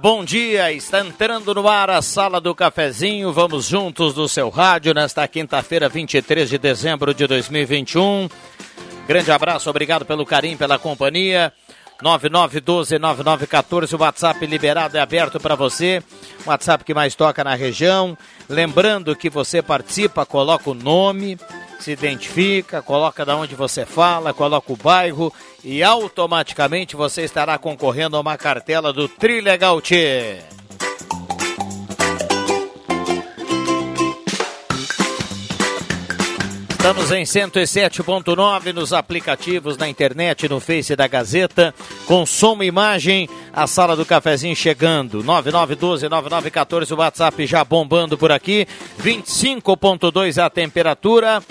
Bom dia. Está entrando no ar a Sala do Cafezinho. Vamos juntos do seu rádio nesta quinta-feira, 23 de dezembro de 2021. Grande abraço, obrigado pelo carinho, pela companhia. 9912-9914, o WhatsApp liberado e aberto para você. WhatsApp que mais toca na região. Lembrando que você participa, coloca o nome, se identifica, coloca da onde você fala, coloca o bairro e automaticamente você estará concorrendo a uma cartela do Trilegal Tchê. Estamos em 107.9 nos aplicativos, na internet, no Face da Gazeta, com som e imagem, a sala do cafezinho chegando. 9912-9914, o WhatsApp já bombando por aqui. 25.2 a temperatura.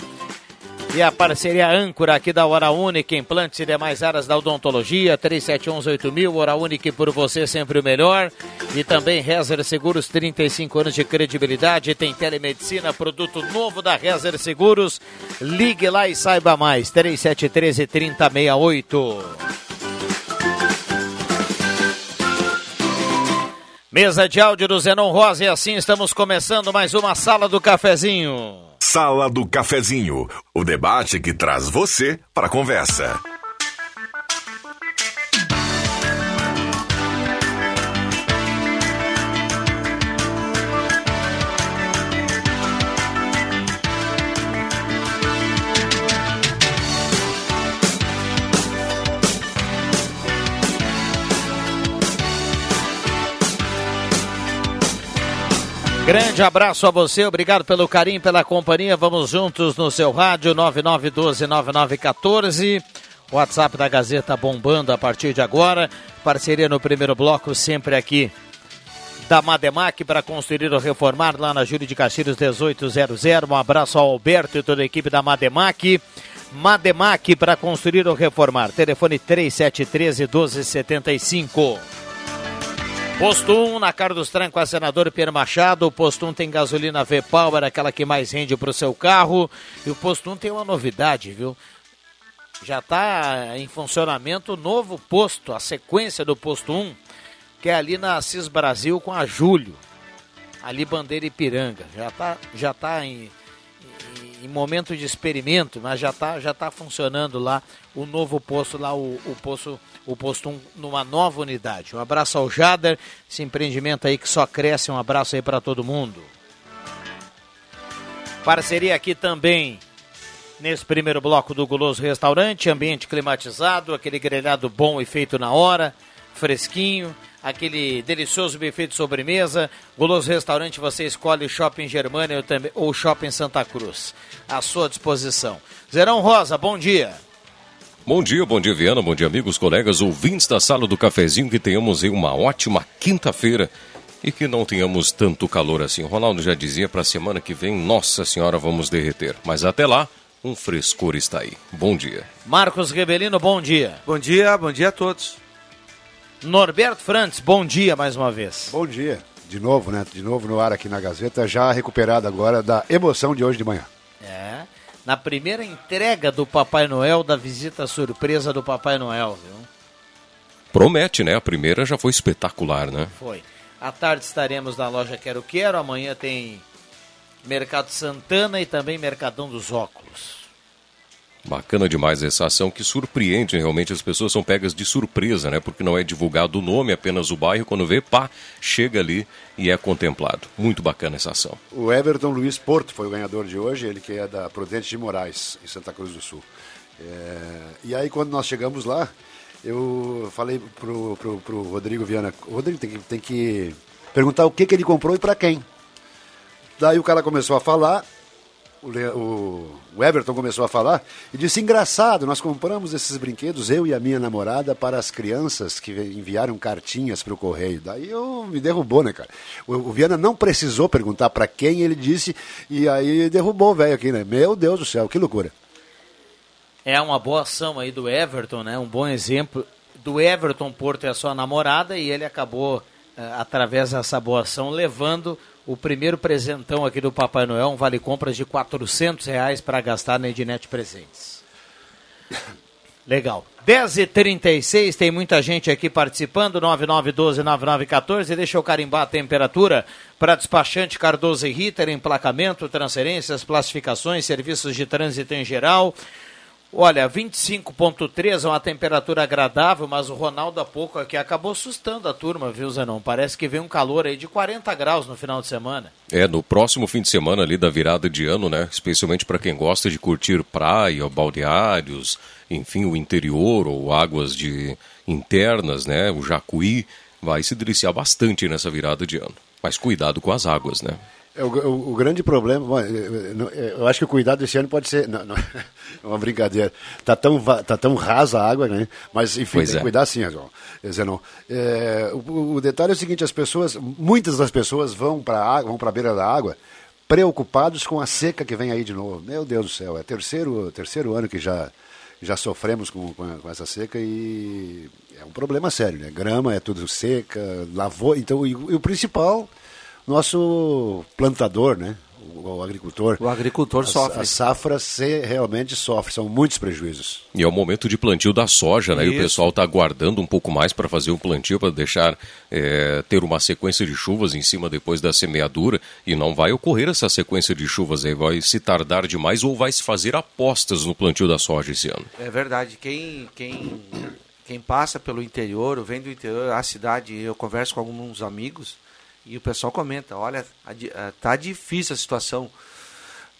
E a parceria âncora aqui da Hora Única, implantes e demais áreas da odontologia, 37118000, Hora Única por você sempre o melhor. E também Rezer Seguros, 35 anos de credibilidade, tem telemedicina, produto novo da Rezer Seguros. Ligue lá e saiba mais, 3713 3068. Mesa de áudio do Zenon Rosa e assim estamos começando mais uma Sala do Cafezinho. Sala do Cafezinho, o debate que traz você para a conversa. Grande abraço a você, obrigado pelo carinho, pela companhia. Vamos juntos no seu rádio 99129914. WhatsApp da Gazeta bombando a partir de agora. Parceria no primeiro bloco, sempre aqui da Mademac para construir ou reformar lá na Júlio de Castilhos 1800. Um abraço ao Alberto e toda a equipe da Mademac. Mademac para construir ou reformar. Telefone 3713 1275. Posto 1 na Carlos Tranco, a senador Pierre Machado. O posto 1 tem gasolina V-Power, aquela que mais rende para o seu carro. E o posto 1 tem uma novidade, viu? Já está em funcionamento o novo posto, a sequência do posto 1, que é ali na Assis Brasil com a Júlio. Ali Bandeira Ipiranga. Já está já tá em, em, momento de experimento, mas já está já tá funcionando lá o novo posto, lá o, o posto o posto 1 numa nova unidade. Um abraço ao Jader, esse empreendimento aí que só cresce. Um abraço aí para todo mundo. Parceria aqui também nesse primeiro bloco do Guloso Restaurante, ambiente climatizado, aquele grelhado bom e feito na hora, fresquinho, aquele delicioso buffet de sobremesa. Guloso Restaurante, você escolhe Shopping Germânia ou Shopping Santa Cruz. À sua disposição. Zerão Rosa, bom dia. Bom dia, bom dia Viana, bom dia amigos, colegas, ouvintes da sala do cafezinho, que tenhamos aí uma ótima quinta-feira e que não tenhamos tanto calor assim. O Ronaldo já dizia para a semana que vem, nossa senhora, vamos derreter. Mas até lá, um frescor está aí. Bom dia. Marcos Rebelino, bom dia. Bom dia, bom dia a todos. Norberto Frantz, bom dia mais uma vez. Bom dia. De novo, né? De novo no ar aqui na Gazeta, já recuperado agora da emoção de hoje de manhã. É. na primeira entrega do Papai Noel, da visita surpresa do Papai Noel, viu? Promete, né? A primeira já foi espetacular, né? Foi. À tarde estaremos na loja Quero Quero, amanhã tem Mercado Santana e também Mercadão dos Óculos. Bacana demais essa ação que surpreende realmente as pessoas são pegas de surpresa, né? Porque não é divulgado o nome, apenas o bairro, quando vê, pá, chega ali e é contemplado. Muito bacana essa ação. O Everton Luiz Porto foi o ganhador de hoje, ele que é da Prudente de Moraes, em Santa Cruz do Sul. É... E aí quando nós chegamos lá, eu falei pro, pro, pro Rodrigo Viana, Rodrigo tem que, tem que perguntar o que, que ele comprou e para quem. Daí o cara começou a falar, o, Everton começou a falar e disse: engraçado, nós compramos esses brinquedos, eu e a minha namorada, para as crianças que enviaram cartinhas para o correio. Daí eu me derrubou, né, cara? O, o Viana não precisou perguntar para quem ele disse e aí derrubou o velho aqui, né? Meu Deus do céu, que loucura. É uma boa ação aí do Everton, né? Um bom exemplo do Everton Porto e a sua namorada e ele acabou, eh, através dessa boa ação, levando o primeiro presentão aqui do Papai Noel, um vale compras de 400 reais para gastar na Ednet Presentes. Legal. 10h36, tem muita gente aqui participando, 9912-9914. Deixa eu carimbar a temperatura para despachante Cardoso e Ritter, emplacamento, transferências, classificações, serviços de trânsito em geral. Olha, 25.3 é uma temperatura agradável, mas o Ronaldo há pouco aqui acabou assustando a turma, viu, Zenon? Parece que vem um calor aí de 40 graus no final de semana. É, no próximo fim de semana ali da virada de ano, né? Especialmente para quem gosta de curtir praia, balneários, enfim, o interior ou águas de internas, né? O Jacuí vai se deliciar bastante nessa virada de ano. Mas cuidado com as águas, né? É, o, o, o, grande problema, eu acho que o cuidado desse ano pode ser. Não, não, é uma brincadeira. Está tão, tá tão rasa a água, né? Mas, enfim, pois tem é. que cuidar sim, Zenon. É, o, o, detalhe é o seguinte: as pessoas, muitas das pessoas vão para vão a beira da água preocupados com a seca que vem aí de novo. Meu Deus do céu, é terceiro, terceiro ano que já, já sofremos com, com, com essa seca e é um problema sério, né? Grama é tudo seca, lavou. Então, e, e o principal nosso plantador, né? O, o agricultor. O agricultor a, sofre. A safra se realmente sofre, são muitos prejuízos. E é o momento de plantio da soja, né? Isso. E o pessoal está aguardando um pouco mais para fazer o plantio, para deixar é, ter uma sequência de chuvas em cima depois da semeadura. E não vai ocorrer essa sequência de chuvas aí, vai se tardar demais ou vai se fazer apostas no plantio da soja esse ano. É verdade. Quem, quem, quem passa pelo interior, ou vem do interior, a cidade, eu converso com alguns amigos e o pessoal comenta, olha, tá difícil a situação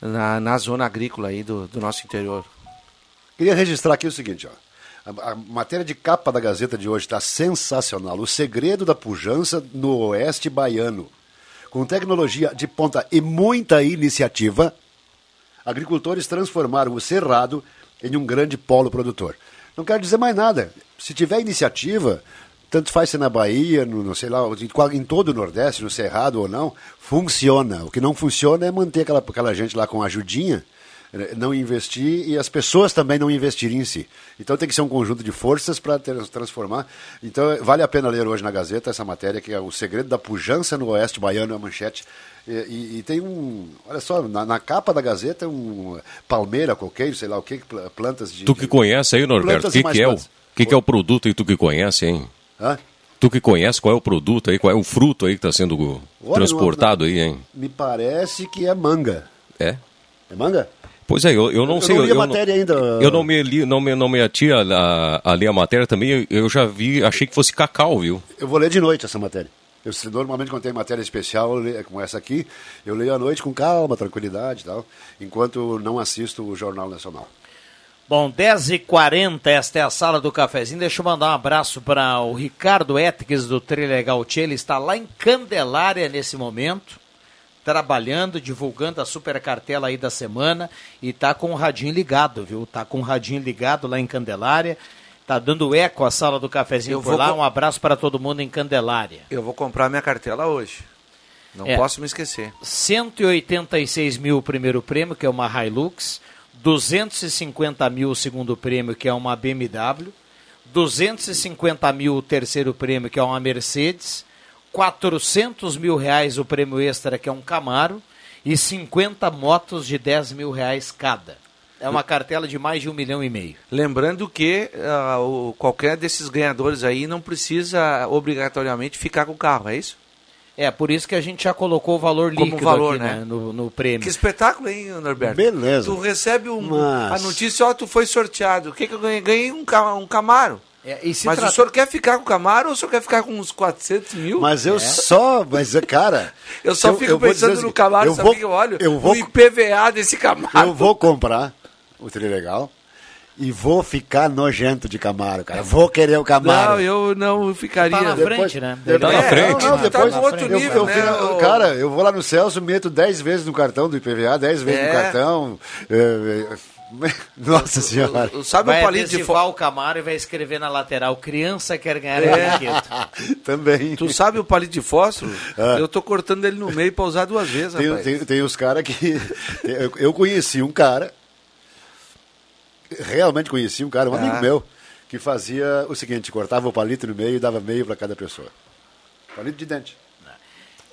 na, na zona agrícola aí do, do nosso interior. Queria registrar aqui o seguinte, ó. A, a matéria de capa da Gazeta de hoje está sensacional. O segredo da pujança no oeste baiano. Com tecnologia de ponta e muita iniciativa, agricultores transformaram o Cerrado em um grande polo produtor. Não quero dizer mais nada. Se tiver iniciativa, tanto faz ser na Bahia, no, no, sei lá, em todo o Nordeste, no Cerrado ou não, funciona. O que não funciona é manter aquela, aquela gente lá com ajudinha, eh, não investir e as pessoas também não investirem em si. Então tem que ser um conjunto de forças para transformar. Então vale a pena ler hoje na Gazeta essa matéria, que é o segredo da pujança no Oeste Baiano, a manchete. E, e, e, tem um, olha só, na, na, capa da Gazeta um palmeira, coqueiro, sei lá o que, plantas de... Tu que conhece aí, Norberto, o que, que é o... que, que é o produto e tu que conhece, hein? Hã? Tu que conhece qual é o produto aí, qual é o fruto aí que está sendo Olha, transportado aí, hein? Me parece que é manga. É? É manga? Pois é, eu, eu não eu sei. Não li eu, a matéria não, ainda. Eu não me, li, não me, não me a, a, ler a matéria também, eu já vi, achei que fosse cacau, viu? Eu vou ler de noite essa matéria. Eu, normalmente quando tem matéria especial, como essa aqui, eu leio à noite com calma, tranquilidade e tal, enquanto não assisto o Jornal Nacional. Bom, 10h40, esta é a sala do cafezinho. Deixa eu mandar um abraço para o Ricardo Etques do Trilegal Tchê. Ele está lá em Candelária nesse momento, trabalhando, divulgando a super cartela aí da semana e tá com o radinho ligado, viu? Tá com o radinho ligado lá em Candelária. Tá dando eco a sala do cafezinho eu por lá. Um abraço para todo mundo em Candelária. Eu vou comprar minha cartela hoje. Não é, posso me esquecer. 186 mil o primeiro prêmio, que é uma Hilux. 250 mil o segundo prêmio, que é uma BMW, 250 mil o terceiro prêmio, que é uma Mercedes, 400 mil reais o prêmio extra, que é um Camaro, e 50 motos de 10 mil reais cada. É uma cartela de mais de um milhão e meio. Lembrando que uh, o, qualquer desses ganhadores aí não precisa obrigatoriamente ficar com o carro, é isso? É, por isso que a gente já colocou o valor líquido Como valor, aqui, né? né, no, no prêmio. Que espetáculo, hein, Norberto? Beleza. Tu recebe um, Mas- a notícia, ó, tu foi sorteado. O que, que eu ganhei? Ganhei um, um Camaro. É, e Mas trata- o senhor quer ficar com o Camaro ou o senhor quer ficar com uns 400 mil? Mas eu só, mas cara. eu só fico vou pensando dizer no assim, Camaro, eu sabe vou, o que eu olho? Eu vou, O IPVA desse Camaro. eu vou comprar o Trilegal e vou ficar nojento de Camaro, cara. Vou querer o Camaro. Não, eu não ficaria. Tá na Depois- frente, né? depois- Tá na É, frente. Não, não, tá depois no outro eu, nível, eu né, o- Cara, eu vou lá no Celso, meto 10 vezes no cartão do IPVA, 10 vezes É. no cartão. é, é, Nossa senhora. O- Sabe vai o palito de fósforo? o Camaro e vai escrever na lateral, criança quer ganhar É. brinquedo. Também. Tu sabe o palito de fósforo? Ah. Eu tô cortando ele no meio pra usar duas vezes, Tem, rapaz. tem, tem os caras que. Eu, eu conheci um cara. Realmente conheci um cara, um amigo Ah. meu, que fazia o seguinte: cortava o palito no meio e dava meio para cada pessoa. Palito de dente.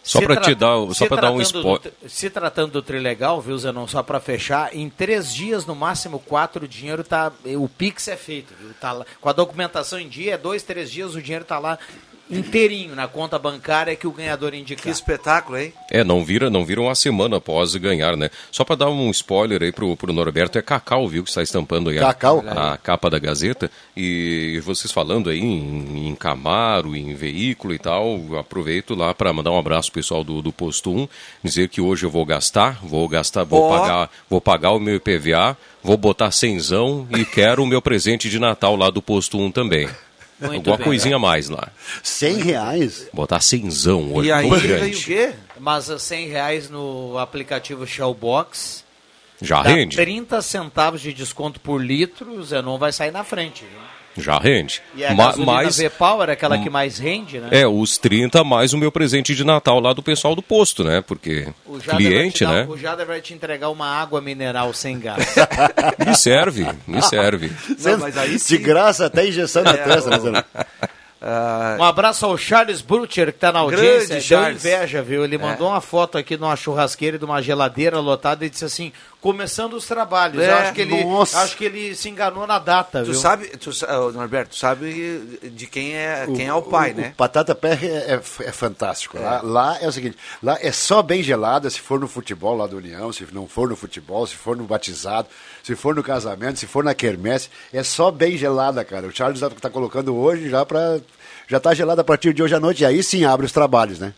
Só para te dar, o- só se para dar um spoiler. tri- Se tratando do Trilegal, viu, Zenon, só para fechar, em três dias, no máximo quatro, o dinheiro tá. O Pix é feito, viu? Tá lá- com a documentação em dia, é dois, três dias, o dinheiro tá lá inteirinho na conta bancária que o ganhador Que indicar. espetáculo, hein? É, não vira, não vira uma semana após ganhar, né? Só para dar um spoiler aí pro, pro Norberto, é Cacau, viu, que está estampando aí a- Cacau? a, capa da Gazeta. E vocês falando aí em, em Camaro, em veículo e tal, aproveito lá para mandar um abraço pro pessoal do, do Posto 1, dizer que hoje eu vou gastar, vou gastar, vou Ó. pagar, vou pagar o meu IPVA, vou botar cenzão e quero o meu presente de Natal lá do Posto 1 também. Muito Alguma bem. coisinha a mais lá. 100 reais? Botar cenzão, E olho aí grande. o quê? Mas a 100 reais no aplicativo Shellbox. Já dá rende? 30 centavos de desconto por litro, o Zenon vai sair na frente. Viu? Já rende. E a Ma- mas- V-Power, aquela que mais rende, né? É, os 30 mais o meu presente de Natal lá do pessoal do posto, né? Porque O Jader vai te cliente, dar- né? O Jader vai te entregar uma água mineral sem gás. Me serve, me serve. Não, mas aí de sim. graça, até injeção na testa, né? Ah, Um abraço ao Charles Butcher, que está na Grande audiência. Deu Charles. inveja, viu? Ele mandou uma foto aqui de uma churrasqueira e de uma geladeira lotada e disse assim, começando os trabalhos. É, Eu acho que, ele, nossa. acho que ele se enganou na data, tu viu? sabe, tu, Norberto, tu sabe de quem é, quem é o pai, né? O Patata Pé é, é- é fantástico. Lá, lá é o seguinte, lá é só bem gelada se for no futebol lá do União, se não for no futebol, se for no batizado, se for no casamento, se for na quermesse, é só bem gelada, cara. O Charles está tá colocando hoje já para já tá gelada a partir de hoje à noite e aí sim abre os trabalhos, né?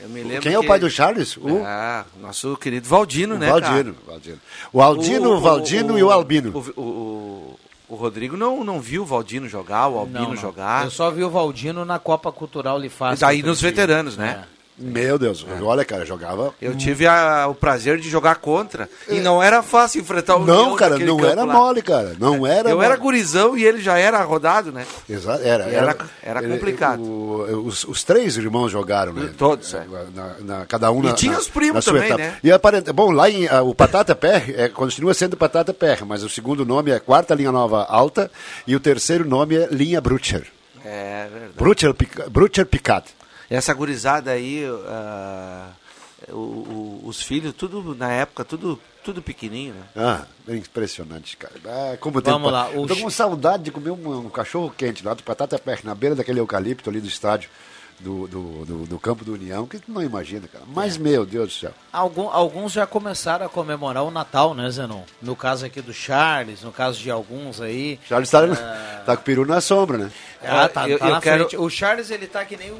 Eu me lembro Quem é o que- pai do Charles? O, Ah, nosso querido Valdino, o né, Valdino, Valdino. O Aldino, o, Valdino e o Albino. O, o- o Rodrigo não, não viu o Valdino jogar, o Albino Não, não. jogar. Eu só vi o Valdino na Copa Cultural Lifácio. Daí outro nos dia. veteranos, né? Meu Deus, olha, cara, jogava. Eu tive a- o prazer de jogar contra. E não era fácil enfrentar o É. Não, cara, não era lá. mole, cara. Não era Eu mole. era gurizão e ele já era rodado, né? Exato, era, era- era ele- complicado. o- os, os três irmãos jogaram, né? Todos, é. Na, na- cada um E na, tinha os primos também, etapa. né? E aparente, bom, lá em, o Patata Pé é, continua sendo Patata Pé, mas o segundo nome é Quarta Linha Nova Alta e o terceiro nome é Linha Brucher. É verdade. Brucher, Pic- Brucher Picat. Essa gurizada aí, ah, o- o- os filhos, tudo na época, tudo, tudo pequenininho, né? Ah, é impressionante, cara. Ah, como tem Vamos pa- lá, o Eu tô com saudade de comer um, um cachorro quente lá do Patata Pé, na beira daquele eucalipto ali do estádio. Do, do, do, do campo do União, que tu não imagina, cara. Mas, meu Deus do céu. Algum- alguns já começaram a comemorar o Natal, né, Zenon? No caso aqui do Charles, no caso de alguns aí. Charles tá, tá com o peru na sombra, né? Ah, tá, Eu- tá eu na quero- frente. O Charles, ele tá que nem o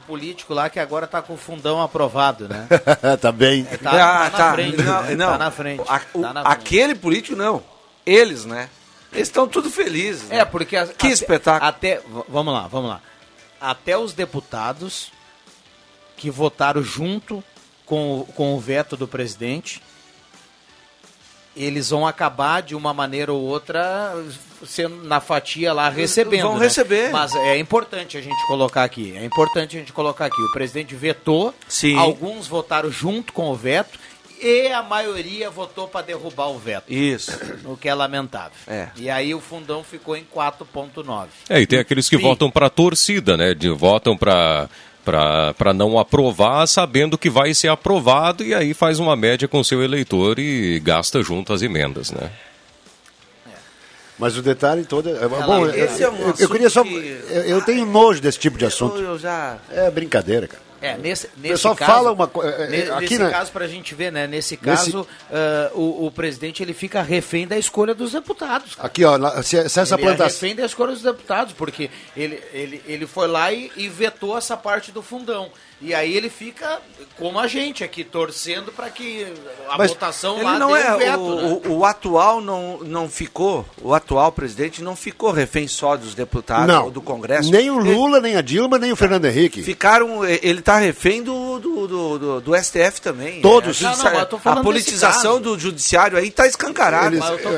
político lá que agora tá com o fundão aprovado, né? tá bem. Tá, tá Ah, na frente. Não, né? não. Tá na frente. A- o- Tá na frente. Aquele político não. Eles, né? Eles estão tudo felizes. né? É, porque... a- Que até- espetáculo. Até, vamos lá, vamos lá. Até os deputados que votaram junto com, com o veto do presidente, eles vão acabar de uma maneira ou outra sendo na fatia lá recebendo. Vão né? receber. Mas é importante a gente colocar aqui. É importante a gente colocar aqui. O presidente vetou, Sim. alguns votaram junto com o veto e a maioria votou para derrubar o veto. Isso. O que é lamentável. É. E aí o fundão ficou em 4,9. É, e tem aqueles que Sim. votam para torcida, né? De, votam para para não aprovar, sabendo que vai ser aprovado, e aí faz uma média com seu eleitor e gasta junto as emendas, né? Mas o detalhe todo. É, bom, eu, é um eu, queria só. Que... Eu, eu, tenho nojo desse tipo de assunto. Eu, já... É brincadeira, cara. É, nesse, nesse o pessoal caso, fala uma coisa. É, é, aqui, nesse né? caso, para a gente ver, né? Nesse caso, nesse... Uh, o, o, presidente ele fica refém da escolha dos deputados. Cara. Aqui, ó, se, se essa ele plantação. É refém da escolha dos deputados, porque ele, ele, ele foi lá e, e vetou essa parte do fundão. E aí ele fica como a gente aqui, torcendo para que a Mas votação ele lá não é, veto, o, né? o, o, atual não, não ficou, o atual presidente não ficou refém só dos deputados não, ou do Congresso. Nem o Lula, ele, nem a Dilma, nem o Fernando Henrique. Ficaram, ele está refém do, do, do, do, do STF também. Todos. É, a, não, não, a politização do judiciário aí está escancarada.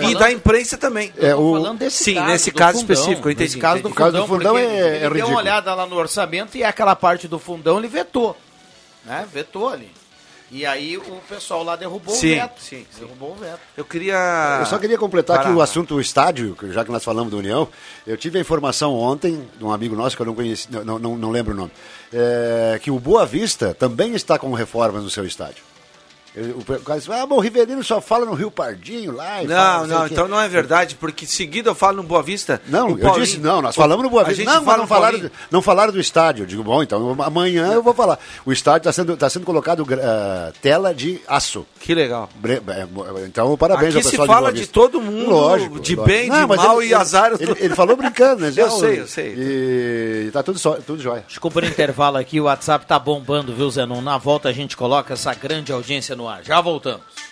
e da imprensa também. É, o... falando desse Sim, caso nesse caso fundão, específico, entendi. Nesse caso do fundão, caso do fundão é, é ridículo. Deu uma olhada lá no orçamento e aquela parte do fundão ele vetou vetou. Né? Vetou ali. E aí o pessoal lá derrubou sim, o veto. Sim, sim. Derrubou o veto. Eu queria. Eu só queria completar aqui o assunto o estádio, já que nós falamos do União. Eu tive a informação ontem de um amigo nosso que eu não conheci, não, não, não lembro o nome, é, que o Boa Vista também está com reformas no seu estádio. O cara diz, ah, bom, o Riverino só fala no Rio Pardinho lá. não, fala, não, então não é verdade, porque seguido eu falo no Boa Vista. Não, eu Paulinho, disse, não, nós falamos no Boa Vista. Não, mas não falaram, não falaram do estádio. Eu digo, bom, então amanhã eu vou falar. O estádio está sendo, tá sendo colocado uh, tela de aço. Que legal. É, então, parabéns Aqui ao pessoal se fala de, de todo mundo, lógico, de lógico. bem, não, de mal ele, e azar. Ele, ele, falou brincando, né? eu sei, eu sei. E tá tudo, só, tudo jóia. Desculpa o intervalo aqui, o WhatsApp tá bombando, viu, Zenon? Na volta a gente coloca essa grande audiência no ar. Já voltamos.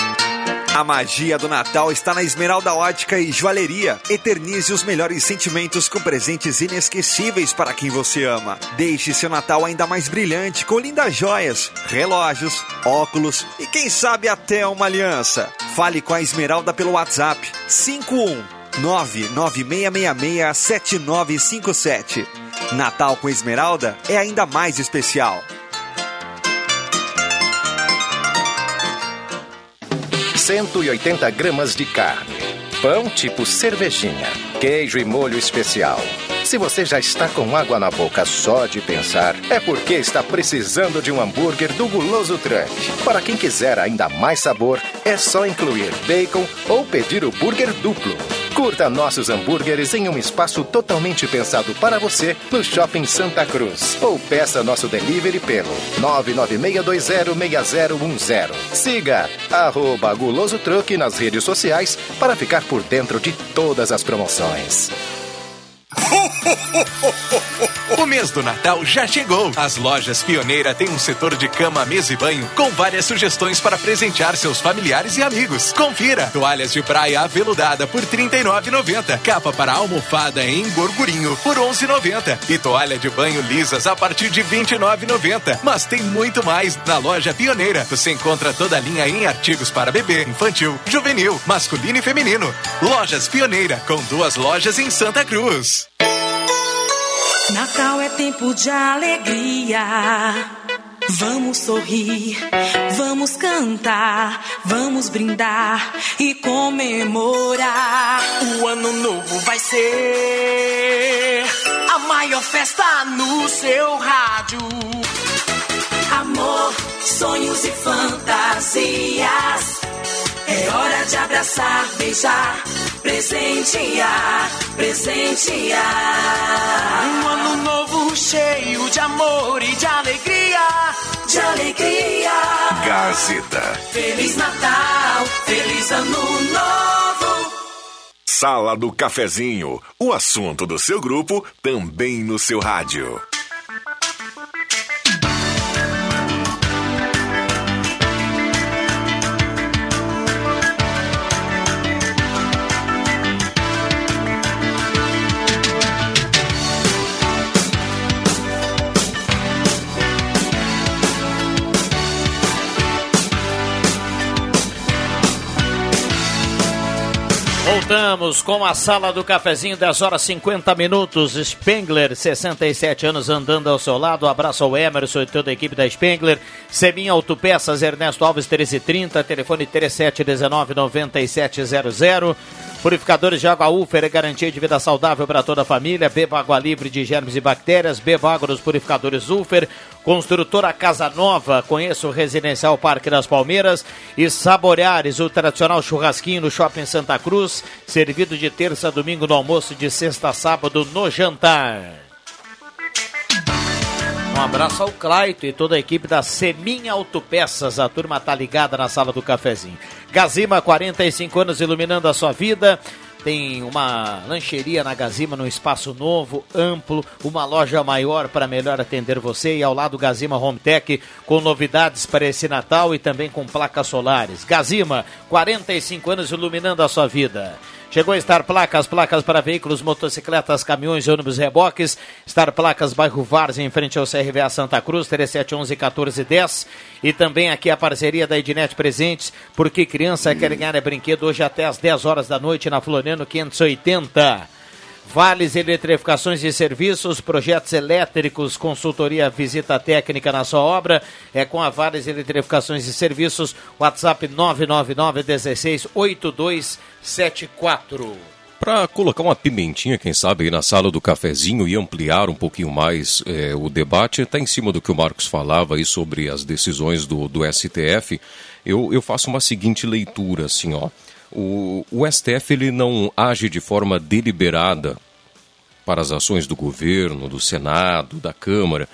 A magia do Natal está na Esmeralda Ótica e Joalheria. Eternize os melhores sentimentos com presentes inesquecíveis para quem você ama. Deixe seu Natal ainda mais brilhante com lindas joias, relógios, óculos e quem sabe até uma aliança. Fale com a Esmeralda pelo WhatsApp 51 7957. Natal com Esmeralda é ainda mais especial. 180 gramas de carne, pão tipo cervejinha, queijo e molho especial. Se você já está com água na boca só de pensar, é porque está precisando de um hambúrguer do Guloso Truck. Para quem quiser ainda mais sabor, é só incluir bacon ou pedir o burger duplo. Curta nossos hambúrgueres em um espaço totalmente pensado para você no Shopping Santa Cruz. Ou peça nosso delivery pelo 996206010. Siga arroba Guloso nas redes sociais para ficar por dentro de todas as promoções. O mês do Natal já chegou. As lojas Pioneira têm um setor de cama, mesa e banho com várias sugestões para presentear seus familiares e amigos. Confira: toalhas de praia aveludada por R$ 39,90, capa para almofada em gorgurinho por R$ 11,90 e toalha de banho lisas a partir de R$ 29,90. Mas tem muito mais na loja Pioneira. Você encontra toda a linha em artigos para bebê, infantil, juvenil, masculino e feminino. Lojas Pioneira, com duas lojas em Santa Cruz. Natal é tempo de alegria. Vamos sorrir, vamos cantar, vamos brindar e comemorar. O ano novo vai ser a maior festa no seu rádio. Amor, sonhos e fantasias. É hora de abraçar, beijar Presentear, presentear. Um ano novo cheio de amor e de alegria, de alegria. Gazeta. Feliz Natal, feliz Ano Novo. Sala do Cafezinho. O assunto do seu grupo também no seu rádio. Voltamos com a sala do cafezinho, 10 horas 50 minutos. Spengler, 67 anos, andando ao seu lado. Abraço ao Emerson e toda a equipe da Spengler. Seminha Autopeças, Ernesto Alves, 1330, telefone 3719-9700. Purificadores de água Ufer é garantia de vida saudável para toda a família. Beba água livre de germes e bactérias. Beba água dos purificadores Ufer. Construtora Casa Nova. Conheça o Residencial Parque das Palmeiras. E Saboreares, o tradicional churrasquinho no Shopping Santa Cruz. Servido de terça a domingo no almoço, de sexta a sábado no jantar. Um abraço ao Claito e toda a equipe da Seminha Autopeças. A turma tá ligada na sala do cafezinho. Gazima, 45 anos iluminando a sua vida. Tem uma lancheria na Gazima, num espaço novo, amplo, uma loja maior para melhor atender você. E ao lado Gazima Home Tech, com novidades para esse Natal e também com placas solares. Gazima, 45 anos iluminando a sua vida. Chegou a Star Placas, placas para veículos, motocicletas, caminhões ônibus reboques. Star Placas, bairro Várzea, em frente ao CRVA Santa Cruz, 3711 1410. E também aqui a parceria da Ednet Presentes, porque criança quer ganhar é brinquedo hoje até às 10 horas da noite na Floriano 580. Vales Eletrificações e Serviços, projetos elétricos, consultoria, visita técnica na sua obra. É com a Vales Eletrificações e Serviços, WhatsApp 999 16 8274. Para colocar uma pimentinha, quem sabe, aí na sala do cafezinho e ampliar um pouquinho mais é, o debate, está em cima do que o Marcos falava aí sobre as decisões do, do STF. Eu, eu faço uma seguinte leitura, assim, ó. O, o STF ele não age de forma deliberada para as ações do governo, do Senado, da Câmara.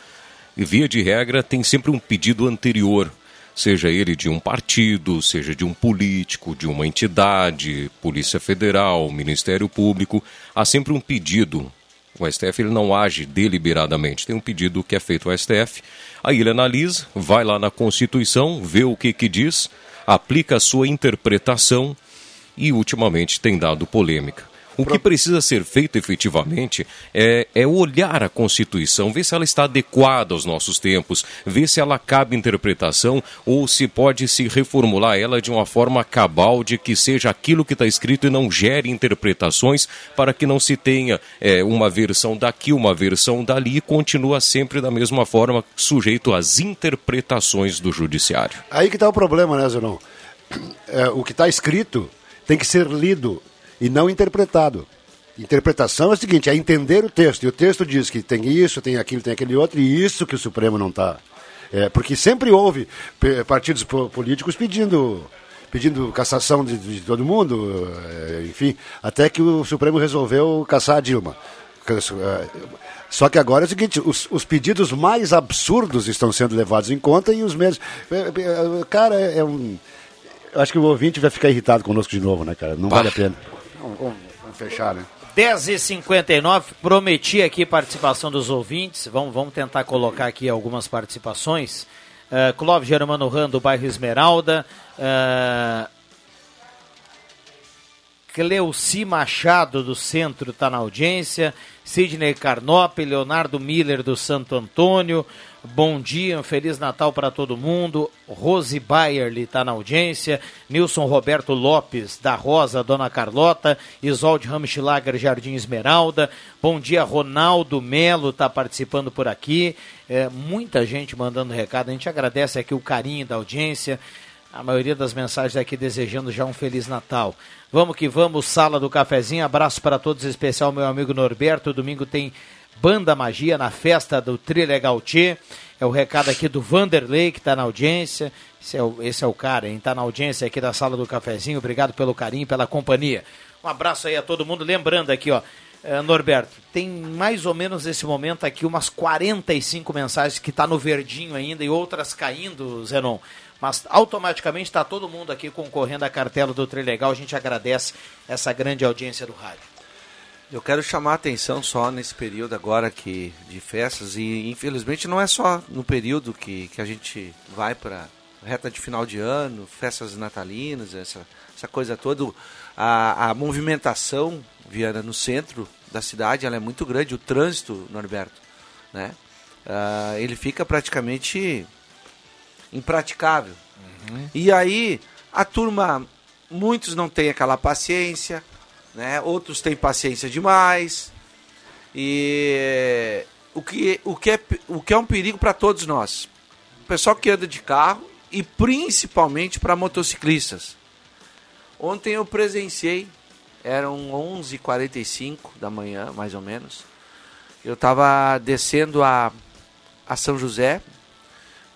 E, via de regra, tem sempre um pedido anterior, seja ele de um partido, seja de um político, de uma entidade, Polícia Federal, Ministério Público. Há sempre um pedido. O STF ele não age deliberadamente. Tem um pedido que é feito ao STF, aí ele analisa, vai lá na Constituição, vê o que, que diz, aplica a sua interpretação e ultimamente tem dado polêmica. O que precisa ser feito efetivamente é, é, olhar a Constituição, ver se ela está adequada aos nossos tempos, ver se ela cabe interpretação ou se pode se reformular ela de uma forma cabal, de que seja aquilo que está escrito e não gere interpretações para que não se tenha é, uma versão daqui, uma versão dali e continua sempre da mesma forma sujeito às interpretações do Judiciário. Aí que está o problema, né, Zenon? É, o que está escrito tem que ser lido e não interpretado. Interpretação é o seguinte, é entender o texto. E o texto diz que tem isso, tem aquilo, tem aquele outro, e isso que o Supremo não está. É, porque sempre houve partidos políticos pedindo pedindo cassação de, de todo mundo, é, enfim, até que o Supremo resolveu caçar a Dilma. É, só que agora é o seguinte, os, os pedidos mais absurdos estão sendo levados em conta e os menos... Cara, é um... Eu acho que o ouvinte vai ficar irritado conosco de novo, né, cara? Não bah. vale a pena. Vamos, vamos, vamos fechar, né? 10h59, prometi aqui participação dos ouvintes. Vamos, vamos tentar colocar aqui algumas participações. Uh, Clóvis Germano Ran, do bairro Esmeralda. Uh, Cleuci Machado, do centro, está na audiência. Sidney Carnop, Leonardo Miller, do Santo Antônio. Bom dia, um Feliz Natal para todo mundo. Rose Bayerly está na audiência. Nilson Roberto Lopes, da Rosa, Dona Carlota. Isolde Ramschlager, Jardim Esmeralda. Bom dia, Ronaldo Melo está participando por aqui. É, muita gente mandando recado. A gente agradece aqui o carinho da audiência. A maioria das mensagens aqui desejando já um Feliz Natal. Vamos que vamos, sala do cafezinho. Abraço para todos, especial meu amigo Norberto. Domingo tem Banda Magia na festa do Trilegal Tchê. É o recado aqui do Vanderlei, que está na audiência. Esse é, o, esse é o cara, hein? Está na audiência aqui da sala do cafezinho. Obrigado pelo carinho, pela companhia. Um abraço aí a todo mundo. Lembrando aqui, ó. Eh, Norberto, tem mais ou menos nesse momento aqui umas 45 mensagens que está no verdinho ainda e outras caindo, Zenon. Mas automaticamente está todo mundo aqui concorrendo à cartela do Trilegal. A gente agradece essa grande audiência do rádio. Eu quero chamar a atenção só nesse período agora que de festas e infelizmente não é só no período que, que a gente vai para reta de final de ano, festas natalinas, essa, essa coisa toda. A, a movimentação, Viana, no centro da cidade, ela é muito grande. O trânsito, Norberto, né? Ah, ele fica praticamente impraticável. E aí a turma, muitos não têm aquela paciência, né? Outros têm paciência demais. E o que, o que, é, o que é um perigo para todos nós. O pessoal que anda de carro e principalmente para motociclistas. Ontem eu presenciei, eram 11h45 da manhã, mais ou menos. Eu estava descendo a, a São José,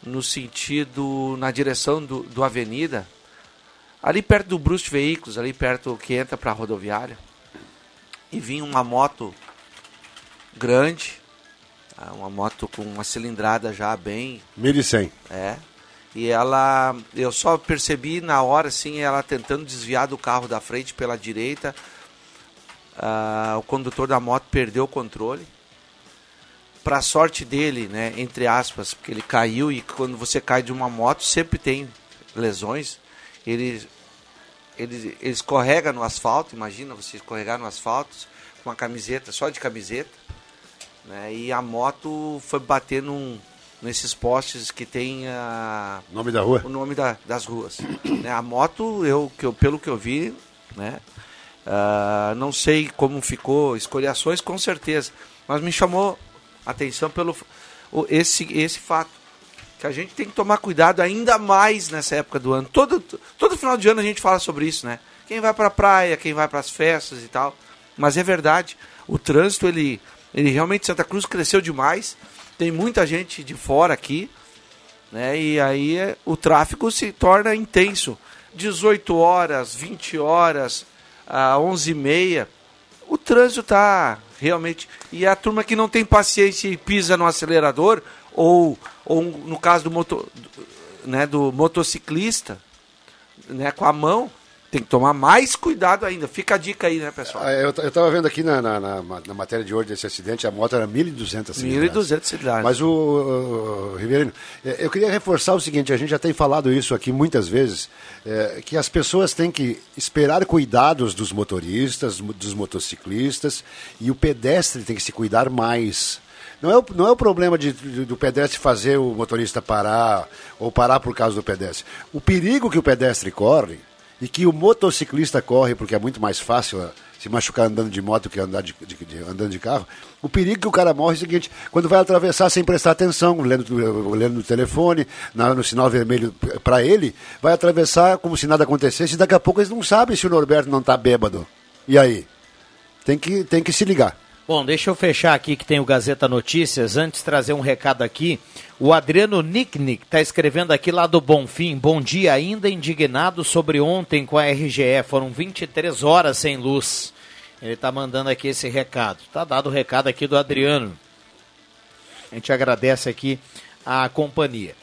no sentido, na direção do, do Avenida, ali perto do Brust Veículos, ali perto que entra para a rodoviária, e vinha uma moto grande, tá? uma moto com uma cilindrada já bem 1.100. é. E ela, eu só percebi na hora, assim, ela tentando desviar do carro da frente pela direita. Ah, o condutor da moto perdeu o controle. Para sorte dele, né, entre aspas, porque ele caiu e quando você cai de uma moto sempre tem lesões. Ele, ele, ele escorrega no asfalto, imagina você escorregar no asfalto com uma camiseta, só de camiseta. Né, e a moto foi bater num, nesses postes que tem a, Nome da rua? o nome da- das ruas. né, a moto, eu, que eu, pelo que eu vi, né, ah, não sei como ficou, escoriações com certeza, mas me chamou a atenção pelo o- esse, esse fato. Que a gente tem que tomar cuidado ainda mais nessa época do ano. Todo, todo final de ano a gente fala sobre isso, né? Quem vai para a praia, quem vai para as festas e tal. Mas é verdade, o trânsito, ele, ele realmente, Santa Cruz cresceu demais. Tem muita gente de fora aqui, né? E aí é, o tráfego se torna intenso. 18 horas, 20 horas, a 11 e meia. O trânsito tá realmente... E a turma que não tem paciência e pisa no acelerador, ou, ou no caso do, moto, né, do motociclista, né, com a mão, tem que tomar mais cuidado ainda. Fica a dica aí, né, pessoal? Ah, Eu, eu tava vendo aqui na, na, na- na matéria de hoje desse acidente, a moto era 1.200 cilindradas. 1.200 cilindradas. Mas o, o, o Riverino, eh, eu queria reforçar o seguinte, a gente já tem falado isso aqui muitas vezes, eh, que as pessoas têm que esperar cuidados dos motoristas, dos motociclistas, e o pedestre tem que se cuidar mais. Não é o, não é o problema de, de- do pedestre fazer o motorista parar ou parar por causa do pedestre. O perigo que o pedestre corre e que o motociclista corre, porque é muito mais fácil ah, se machucar andando de moto que andar de, de- de- andando de carro. O perigo que o cara morre é o seguinte: quando vai atravessar sem prestar atenção, lendo, lendo no telefone, na- no sinal vermelho para ele, vai atravessar como se nada acontecesse e daqui a pouco eles não sabem se o Norberto não está bêbado. E aí? Tem que, tem que se ligar. Bom, deixa eu fechar aqui que tem o Gazeta Notícias. Antes trazer um recado aqui. O Adriano Nicknick está escrevendo aqui lá do Bonfim. Bom dia, ainda indignado sobre ontem com a RGE. Foram 23 horas sem luz. Ele está mandando aqui esse recado. Tá dado o recado aqui do Adriano. A gente agradece aqui a companhia.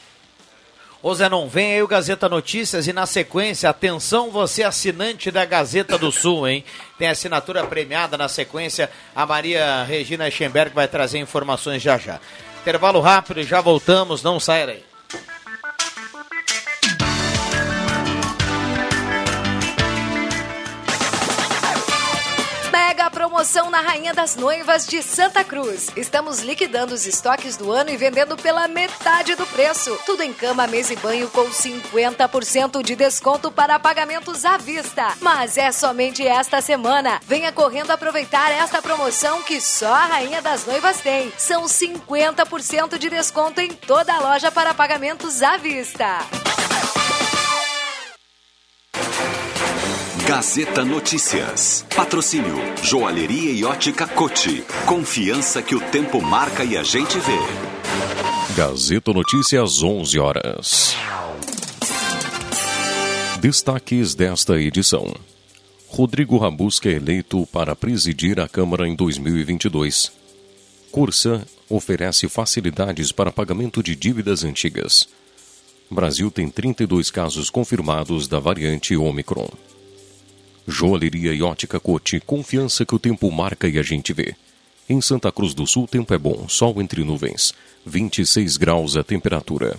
Ô Zenon, vem aí o Gazeta Notícias e na sequência, atenção você assinante da Gazeta do Sul, hein? Tem assinatura premiada na sequência, a Maria Regina Eschenberg vai trazer informações já já. Intervalo rápido, já voltamos, não saia daí. Promoção na Rainha das Noivas de Santa Cruz. Estamos liquidando os estoques do ano e vendendo pela metade do preço. Tudo em cama, mesa e banho com 50% de desconto para pagamentos à vista. Mas é somente esta semana. Venha correndo aproveitar esta promoção que só a Rainha das Noivas tem. São 50% de desconto em toda a loja para pagamentos à vista. Gazeta Notícias. Patrocínio Joalheria e Ótica Cote. Confiança que o tempo marca e a gente vê. Gazeta Notícias, 11 horas. Destaques desta edição. Rodrigo Rabusca é eleito para presidir a Câmara em 2022. Cursa oferece facilidades para pagamento de dívidas antigas. Brasil tem 32 casos confirmados da variante Omicron. Joalheria e ótica Cote, confiança que o tempo marca e a gente vê. Em Santa Cruz do Sul, tempo é bom, sol entre nuvens, 26 graus a temperatura.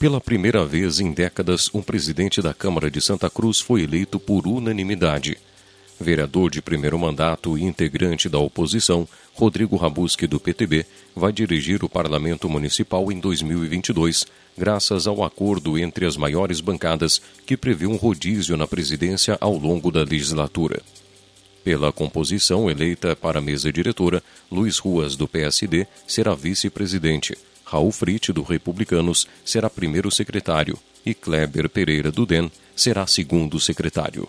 Pela primeira vez em décadas, um presidente da Câmara de Santa Cruz foi eleito por unanimidade. Vereador de primeiro mandato e integrante da oposição, Rodrigo Rabusque, do PTB, vai dirigir o Parlamento Municipal em 2022, graças ao acordo entre as maiores bancadas que prevê um rodízio na presidência ao longo da legislatura. Pela composição eleita para a mesa diretora, Luiz Ruas, do PSD, será vice-presidente. Raul Frit, do Republicanos, será primeiro secretário e Kleber Pereira, do DEN, será segundo secretário.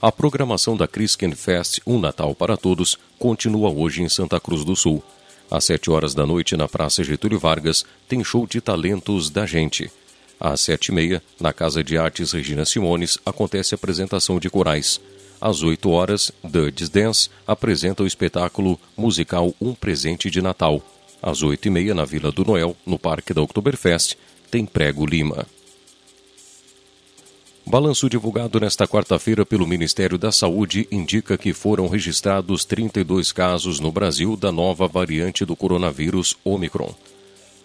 A programação da Crisken Fest Um Natal para Todos continua hoje em Santa Cruz do Sul. Às sete horas da noite, na Praça Getúlio Vargas, tem show de talentos da gente. Às sete e meia, na Casa de Artes Regina Simones, acontece a apresentação de corais. Às oito horas, Duds Dance apresenta o espetáculo musical Um Presente de Natal. Às oito e meia, na Vila do Noel, no Parque da Oktoberfest, tem Prego Lima. Balanço divulgado nesta quarta-feira pelo Ministério da Saúde indica que foram registrados 32 casos no Brasil da nova variante do coronavírus Omicron.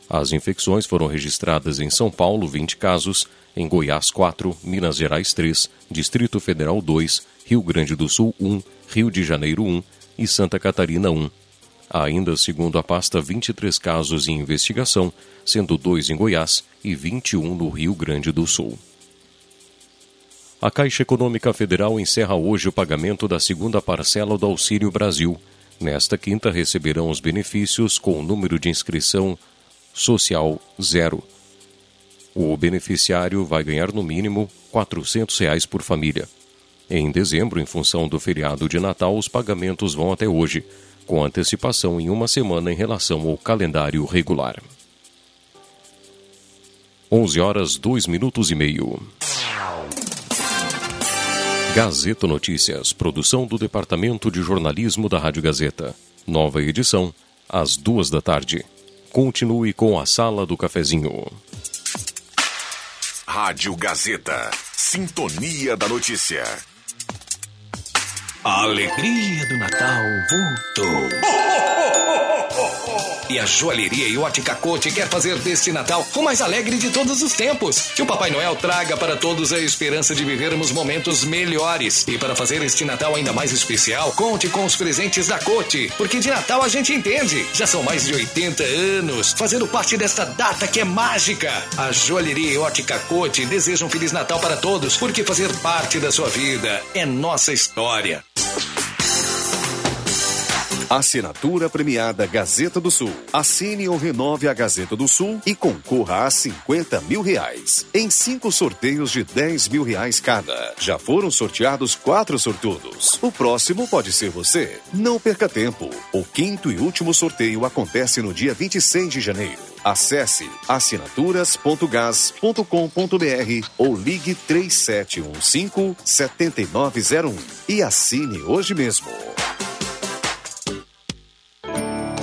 As infecções foram registradas em São Paulo, 20 casos, em Goiás, 4, Minas Gerais, 3, Distrito Federal, 2, Rio Grande do Sul, 1, Rio de Janeiro, 1 e Santa Catarina, 1. Há ainda, segundo a pasta, 23 casos em investigação, sendo 2 em Goiás e 21 no Rio Grande do Sul. A Caixa Econômica Federal encerra hoje o pagamento da segunda parcela do Auxílio Brasil. Nesta quinta receberão os benefícios com o número de inscrição social zero. O beneficiário vai ganhar no mínimo 400 reais por família. Em dezembro, em função do feriado de Natal, os pagamentos vão até hoje, com antecipação em uma semana em relação ao calendário regular. 11 horas 2 minutos e meio. Gazeta Notícias, produção do Departamento de Jornalismo da Rádio Gazeta. Nova edição, às duas da tarde. Continue com a Sala do Cafezinho. Rádio Gazeta. Sintonia da Notícia. A alegria do Natal voltou. E a joalheria e ótica Cote quer fazer deste Natal o mais alegre de todos os tempos. Que o Papai Noel traga para todos a esperança de vivermos momentos melhores. E para fazer este Natal ainda mais especial, conte com os presentes da Cote. Porque de Natal a gente entende. Já são mais de 80 anos fazendo parte desta data que é mágica. A joalheria e ótica Cote desejam um Feliz Natal para todos, porque fazer parte da sua vida é nossa história. Assinatura premiada Gazeta do Sul. Assine ou renove a Gazeta do Sul e concorra a 50 mil reais. Em cinco sorteios de 10 mil reais cada. Já foram sorteados quatro sortudos. O próximo pode ser você. Não perca tempo. O quinto e último sorteio acontece no dia 26 de janeiro. Acesse assinaturas.gas.com.br ou ligue 3715 7901 e assine hoje mesmo.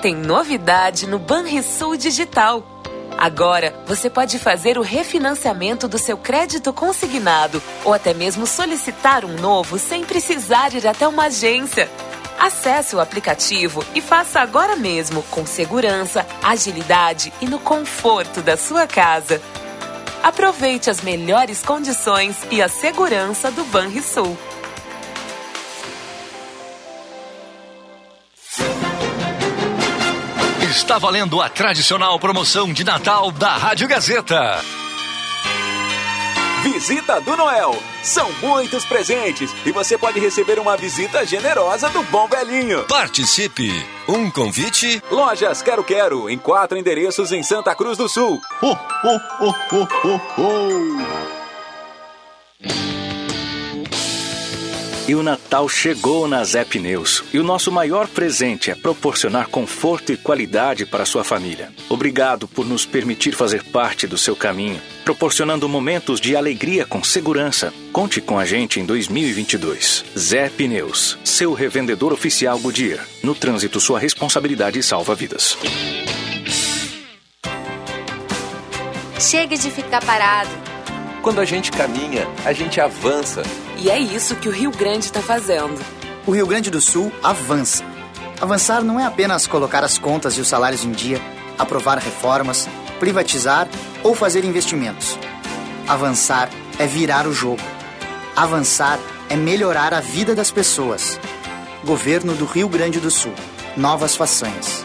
Tem novidade no Banrisul Digital. Agora, você pode fazer o refinanciamento do seu crédito consignado ou até mesmo solicitar um novo sem precisar ir até uma agência. Acesse o aplicativo e faça agora mesmo, com segurança, agilidade e no conforto da sua casa. Aproveite as melhores condições e a segurança do Banrisul. Está valendo a tradicional promoção de Natal da Rádio Gazeta. Visita do Noel. São muitos presentes e você pode receber uma visita generosa do Bom Velhinho. Participe! Um convite? Lojas Quero Quero, em quatro endereços em Santa Cruz do Sul. Ho, ho, ho, ho, ho, ho. E o Natal chegou na Zé Pneus. E o nosso maior presente é proporcionar conforto e qualidade para a sua família. Obrigado por nos permitir fazer parte do seu caminho, proporcionando momentos de alegria com segurança. Conte com a gente em 2022. Zé Pneus, seu revendedor oficial Goodyear. No trânsito, sua responsabilidade salva vidas. Chega de ficar parado. Quando a gente caminha, a gente avança. E é isso que o Rio Grande está fazendo. O Rio Grande do Sul avança. Avançar não é apenas colocar as contas e os salários em dia, aprovar reformas, privatizar ou fazer investimentos. Avançar é virar o jogo. Avançar é melhorar a vida das pessoas. Governo do Rio Grande do Sul. Novas façanhas.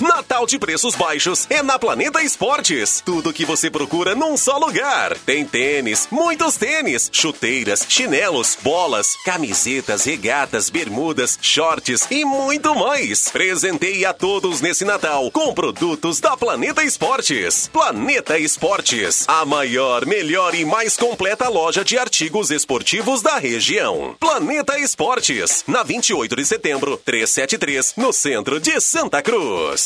Natal de preços baixos é na Planeta Esportes. Tudo que você procura num só lugar. Tem tênis, muitos tênis, chuteiras, chinelos, bolas, camisetas, regatas, bermudas, shorts e muito mais. Presenteie a todos nesse Natal com produtos da Planeta Esportes. Planeta Esportes, a maior, melhor e mais completa loja de artigos esportivos da região. Planeta Esportes, na 28 de setembro, 373, no centro de Santa Cruz.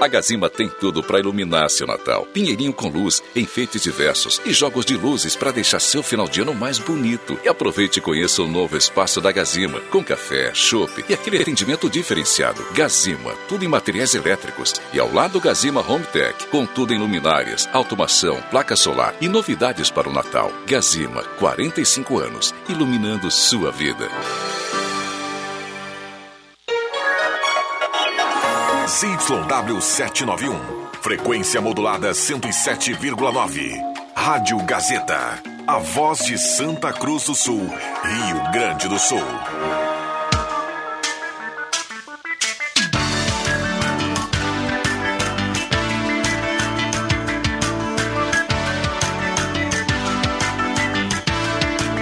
A Gazima tem tudo para iluminar seu Natal. Pinheirinho com luz, enfeites diversos e jogos de luzes para deixar seu final de ano mais bonito. E aproveite e conheça o novo espaço da Gazima, com café, chopp e aquele atendimento diferenciado. Gazima, tudo em materiais elétricos. E ao lado Gazima Home Tech, com tudo em luminárias, automação, placa solar e novidades para o Natal. Gazima, 45 anos, iluminando sua vida. ZYW791. Frequência modulada 107,9. Rádio Gazeta. A voz de Santa Cruz do Sul, Rio Grande do Sul.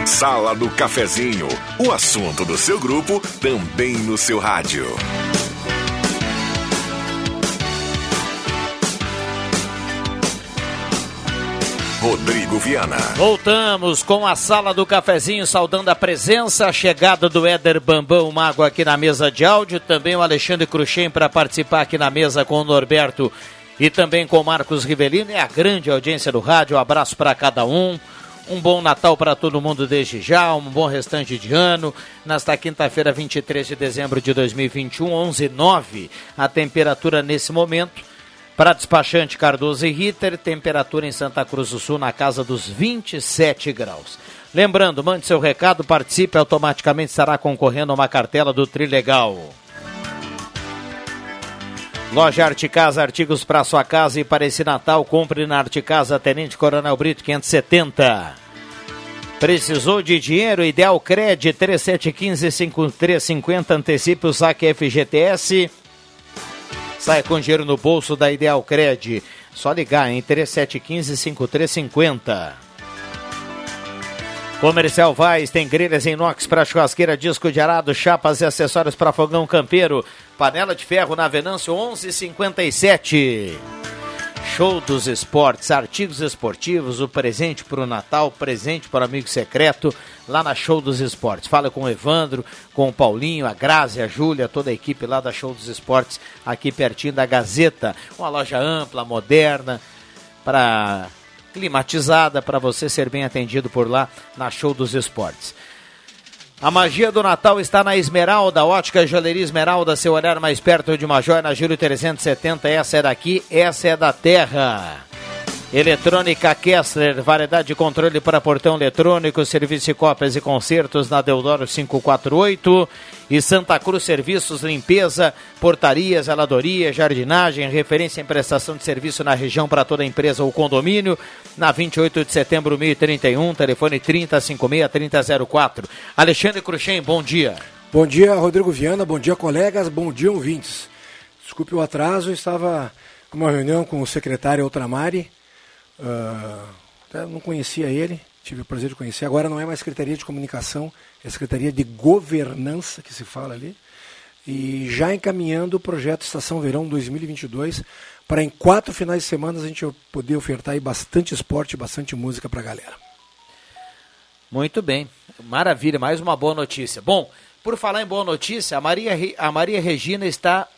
Sala do Cafezinho. O assunto do seu grupo também no seu rádio. Rodrigo Viana. Voltamos com a sala do cafezinho, saudando a presença, a chegada do Éder Bambão Mago aqui na mesa de áudio, também o Alexandre Cruxem para participar aqui na mesa com o Norberto e também com o Marcos Rivelino. É a grande audiência do rádio, um abraço para cada um. Um bom Natal para todo mundo desde já, um bom restante de ano. Nesta quinta-feira, 23 de dezembro de 2021, 11:09 a temperatura nesse momento. Para despachante Cardoso e Ritter, temperatura em Santa Cruz do Sul na casa dos 27 graus. Lembrando, mande seu recado, participe, automaticamente estará concorrendo a uma cartela do Trilegal. Loja Arte Casa, artigos para sua casa e para esse Natal, compre na Arte Casa Tenente Coronel Brito 570. Precisou de dinheiro? Ideal Cred 3715-5350, antecipe o saque FGTS. Sai com dinheiro no bolso da Ideal Cred. Só ligar em 3715-5350. Comercial Vaz tem grelhas inox para churrasqueira, disco de arado, chapas e acessórios para fogão campeiro. Panela de ferro na Venâncio 1157. Show dos esportes, artigos esportivos, o presente para o Natal, presente para o amigo secreto, lá na Show dos Esportes. Fala com o Evandro, com o Paulinho, a Grazi, a Júlia, toda a equipe lá da Show dos Esportes, aqui pertinho da Gazeta. Uma loja ampla, moderna, para climatizada, para você ser bem atendido por lá na Show dos Esportes. A magia do Natal está na Esmeralda, ótica joalheria Esmeralda, seu olhar mais perto de uma joia na Júlio 370. Essa é daqui, essa é da terra. Eletrônica Kessler, variedade de controle para portão eletrônico, serviço de cópias e concertos na Deodoro 548 e Santa Cruz Serviços, limpeza, portaria, zeladoria, jardinagem, referência em prestação de serviço na região para toda empresa ou condomínio, na 28 de setembro 1031, telefone 3056-3004. Alexandre Cruxem, bom dia. Bom dia, Rodrigo Viana, bom dia, colegas, bom dia, ouvintes. Desculpe o atraso, estava numa reunião com o secretário Ultramari, Uh, não conhecia ele, tive o prazer de conhecer. Agora não é mais Secretaria de Comunicação, é Secretaria de Governança que se fala ali. E já encaminhando o projeto Estação Verão 2022 para em quatro finais de semana a gente poder ofertar bastante esporte, bastante música para a galera. Muito bem, maravilha, mais uma boa notícia. Bom, por falar em boa notícia, a Maria, a Maria Regina está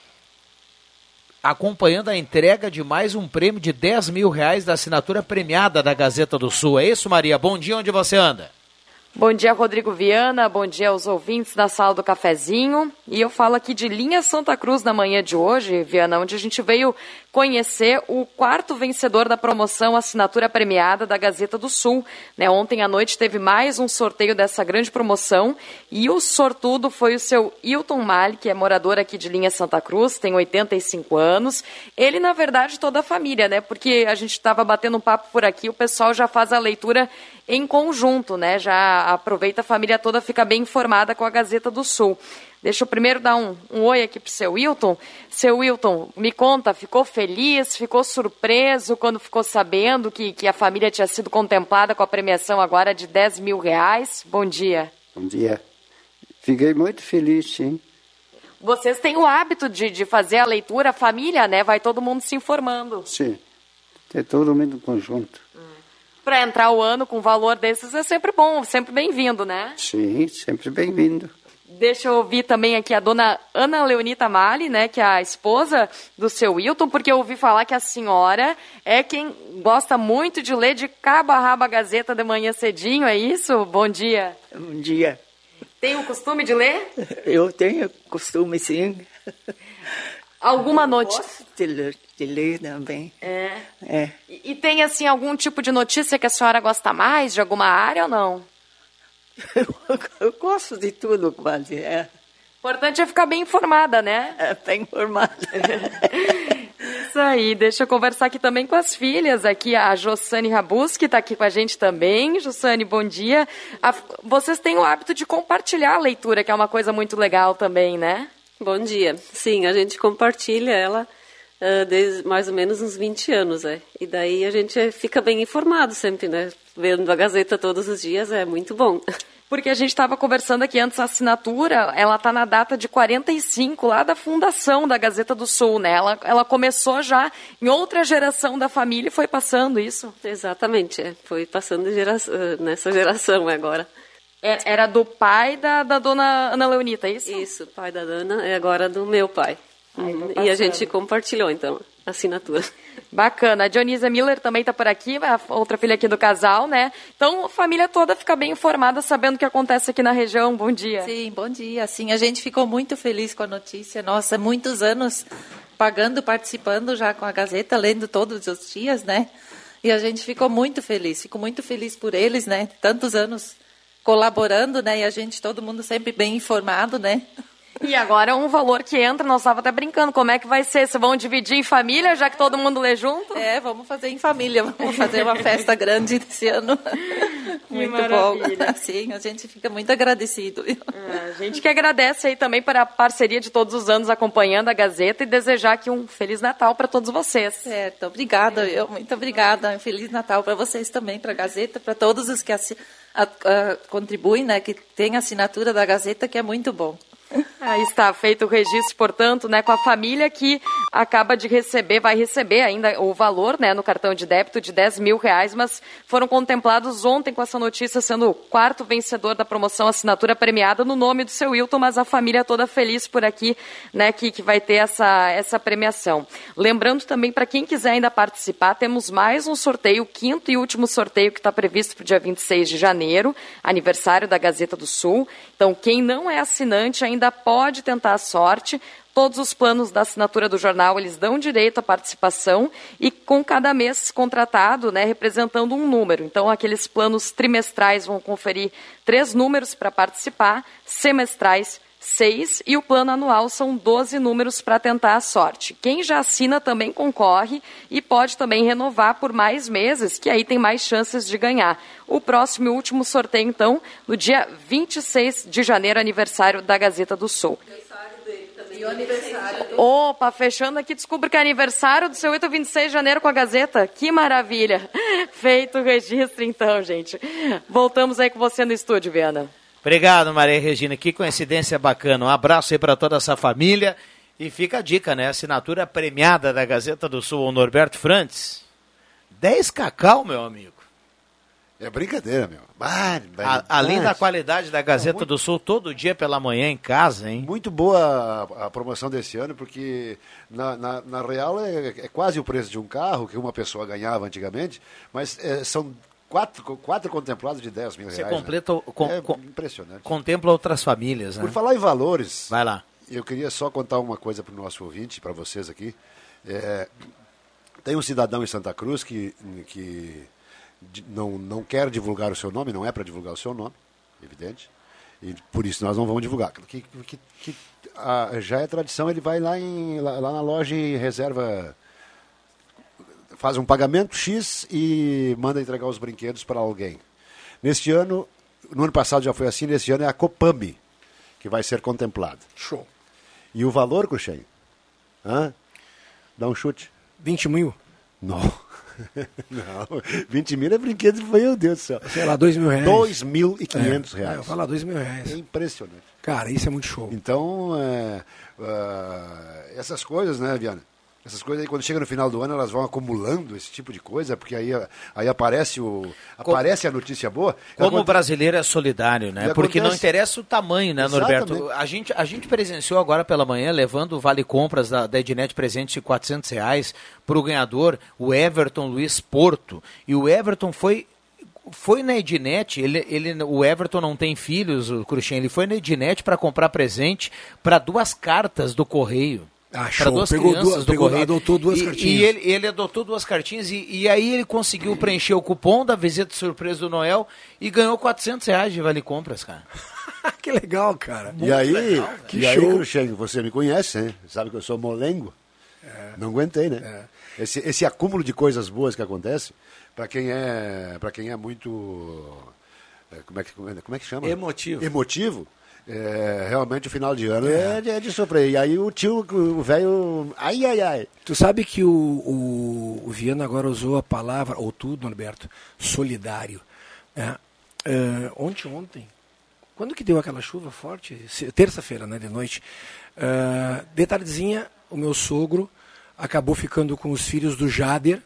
acompanhando a entrega de mais um prêmio de 10 mil reais da assinatura premiada da Gazeta do Sul. É isso, Maria? Bom dia, onde você anda? Bom dia, Rodrigo Viana. Bom dia aos ouvintes da sala do cafezinho. E eu falo aqui de Linha Santa Cruz na manhã de hoje, Viana, onde a gente veio conhecer o quarto vencedor da promoção Assinatura Premiada da Gazeta do Sul. Né, ontem à noite teve mais um sorteio dessa grande promoção e o sortudo foi o seu Hilton Mali, que é morador aqui de Linha Santa Cruz, tem 85 anos. Ele, na verdade, toda a família, né? Porque a gente estava batendo um papo por aqui, o pessoal já faz a leitura em conjunto, né? Já aproveita a família toda, fica bem informada com a Gazeta do Sul. Deixa eu primeiro dar um, um oi aqui para o seu Wilton. Seu Wilton, me conta, ficou feliz, ficou surpreso quando ficou sabendo que, que a família tinha sido contemplada com a premiação agora de 10 mil reais? Bom dia. Bom dia. Fiquei muito feliz, sim. Vocês têm o hábito de, de fazer a leitura, a família, né? Vai todo mundo se informando. Sim, é todo mundo em conjunto. Hum. Para entrar o ano com valor desses é sempre bom, sempre bem-vindo, né? Sim, sempre bem-vindo. Deixa eu ouvir também aqui a dona Ana Leonita Mali, né, que é a esposa do seu Wilton, porque eu ouvi falar que a senhora é quem gosta muito de ler de cabo a rabo a Gazeta de manhã cedinho, é isso? Bom dia. Bom dia. Tem o costume de ler? Eu tenho costume, sim. Alguma notícia? De ler, de ler também. É. É. E, e tem, assim, algum tipo de notícia que a senhora gosta mais, de alguma área ou não? Eu gosto de tudo, quase. É. O importante é ficar bem informada, né? É, bem informada. Isso aí, deixa eu conversar aqui também com as filhas, aqui a Jossane Rabus, que está aqui com a gente também. Jossane, bom dia. A, vocês têm o hábito de compartilhar a leitura, que é uma coisa muito legal também, né? Bom dia. Sim, a gente compartilha ela uh, desde mais ou menos uns 20 anos, é. E daí a gente fica bem informado sempre, né? Vendo a Gazeta todos os dias é muito bom. Porque a gente estava conversando aqui antes, a assinatura, ela está na data de 45, lá da fundação da Gazeta do Sul, né? Ela, ela começou já em outra geração da família e foi passando isso. Exatamente, é. foi passando gera, nessa geração agora. É, era do pai da, da dona Ana Leonita, é isso? Isso, pai da dona é agora do meu pai. Ai, e a gente compartilhou, então, a assinatura. Bacana. A Dionisa Miller também está por aqui, a outra filha aqui do casal, né? Então, a família toda fica bem informada, sabendo o que acontece aqui na região. Bom dia. Sim, bom dia. Sim, a gente ficou muito feliz com a notícia. Nossa, muitos anos pagando, participando já com a Gazeta, lendo todos os dias, né? E a gente ficou muito feliz. Fico muito feliz por eles, né? Tantos anos colaborando, né? E a gente, todo mundo sempre bem informado, né? E agora um valor que entra, nós estávamos até brincando, como é que vai ser? Vocês vão dividir em família, já que todo mundo lê junto? É, vamos fazer em família, vamos fazer uma festa grande esse ano. muito maravilha. bom. Sim, a gente fica muito agradecido. É, a gente que agradece aí também para a parceria de todos os anos acompanhando a Gazeta e desejar aqui um Feliz Natal para todos vocês. Certo, obrigada, eu, muito obrigada. Um Feliz Natal para vocês também, para a Gazeta, para todos os que contribuem, né, que tem a assinatura da Gazeta, que é muito bom. Aí está feito o registro, portanto, né, com a família que acaba de receber, vai receber ainda o valor né, no cartão de débito de 10 mil reais, mas foram contemplados ontem com essa notícia sendo o quarto vencedor da promoção assinatura premiada no nome do seu Wilton, mas a família toda feliz por aqui, né, que, que vai ter essa, essa premiação. Lembrando também, para quem quiser ainda participar, temos mais um sorteio, quinto e último sorteio que está previsto para o dia 26 de janeiro, aniversário da Gazeta do Sul. Então, quem não é assinante ainda ainda pode tentar a sorte. Todos os planos da assinatura do jornal, eles dão direito à participação e com cada mês contratado, né, representando um número. Então, aqueles planos trimestrais vão conferir três números para participar, semestrais, seis, e o plano anual são 12 números para tentar a sorte. Quem já assina também concorre e pode também renovar por mais meses, que aí tem mais chances de ganhar. O próximo e último sorteio, então, no dia 26 de janeiro, aniversário da Gazeta do Sul. E o aniversário do... Opa, fechando aqui, descubro que é aniversário do seu 8 26 de janeiro com a Gazeta. Que maravilha! Feito o registro, então, gente. Voltamos aí com você no estúdio, Viana. Obrigado, Maria Regina. Que coincidência bacana. Um abraço aí para toda essa família. E fica a dica, né? Assinatura premiada da Gazeta do Sul, o Norberto Frantes. 10 cacau, meu amigo. É brincadeira, meu. A, além da qualidade da Gazeta do Sul, todo dia pela manhã em casa, hein? Muito boa a, a promoção desse ano, porque na, na, na real é, é, quase o preço de um carro que uma pessoa ganhava antigamente, mas é, são quatro, quatro contemplados de 10 mil Você reais. completa, né? com, é com, impressionante. contempla outras famílias, né? Por falar em valores, Vai lá. eu queria só contar uma coisa para o nosso ouvinte, para vocês aqui. É, tem um cidadão em Santa Cruz que, que não, não quer divulgar o seu nome, não é para divulgar o seu nome, evidente, e por isso nós não vamos divulgar. Que, que- que, ah, já é tradição, ele vai lá, em, lá, lá na loja e reserva, faz um pagamento X e manda entregar os brinquedos para alguém. Neste ano, no ano passado já foi assim, neste ano é a Copame que vai ser contemplada. Show. E o valor, Cruxem? Hã? Dá um chute. 20 mil? Não. Não. 20 mil é brinquedo, meu Deus do céu. Sei lá, 2 mil reais. 2.500 É, reais. eu falo 2 mil reais. É impressionante. Cara, isso é muito show. Então, é, ah, essas coisas, né, Viana? Essas coisas aí, quando chega no final do ano, elas vão acumulando esse tipo de coisa, porque aí, aí aparece, o, aparece a notícia boa. Como Aconte- o brasileiro é solidário, né? Porque não acontece- interessa o tamanho, né, Exatamente. Norberto? A gente, a gente presenciou agora pela manhã, levando o Vale Compras da, da Ednet presente de 400 reais para o ganhador, o Everton Luiz Porto. E o Everton foi foi na Ednet, ele, ele, o Everton não tem filhos, o Cruxem, ele foi na Ednet para comprar presente para duas cartas do correio. Ah, Para show. duas Pegou crianças duas- do pegou- correio. adotou duas e, cartinhas. E ele, ele adotou duas cartinhas e, e aí ele conseguiu preencher o cupom da visita surpresa do Noel e ganhou 400 reais de vale compras, cara. que legal, cara. E aí, legal, e Que aí show. Cruxem, você me conhece, né? Sabe que eu sou molengo. Não aguentei, né? Esse, esse acúmulo de coisas boas que acontece, para quem é para quem é muito é, como é que como é que chama? Emotivo. Emotivo. É, realmente o final de ano é, de- é de sofrer. E aí o tio, o velho, ai, ai, ai. Tu sabe que o, o, o Viana agora usou a palavra, ou tudo, Norberto, solidário. né? É, ontem, ontem, quando que deu aquela chuva forte? Terça-feira, né, de noite. É, de tardezinha, o meu sogro acabou ficando com os filhos do Jader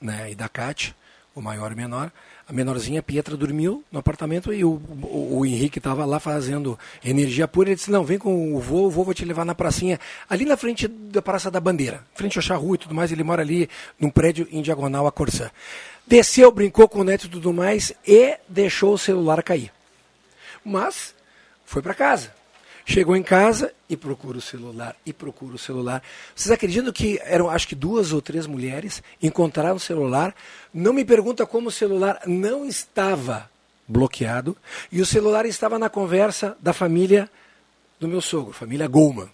né, e da Cátia, o maior e o menor. A menorzinha, Pietra, dormiu no apartamento e o, o, o Henrique estava lá fazendo energia pura. Ele disse, não, vem com o vô, o vô vou te levar na pracinha, ali na frente da Praça da Bandeira, frente ao Charrua e tudo mais. Ele mora ali num prédio em diagonal a Corsã. Desceu, brincou com o neto e tudo mais e deixou o celular cair. Mas foi para casa. Chegou em casa e procura o celular, e procura o celular. Vocês acreditam que eram, acho que duas ou três mulheres encontraram o celular? Não me pergunta como o celular não estava bloqueado e o celular estava na conversa da família do meu sogro, família Goldman.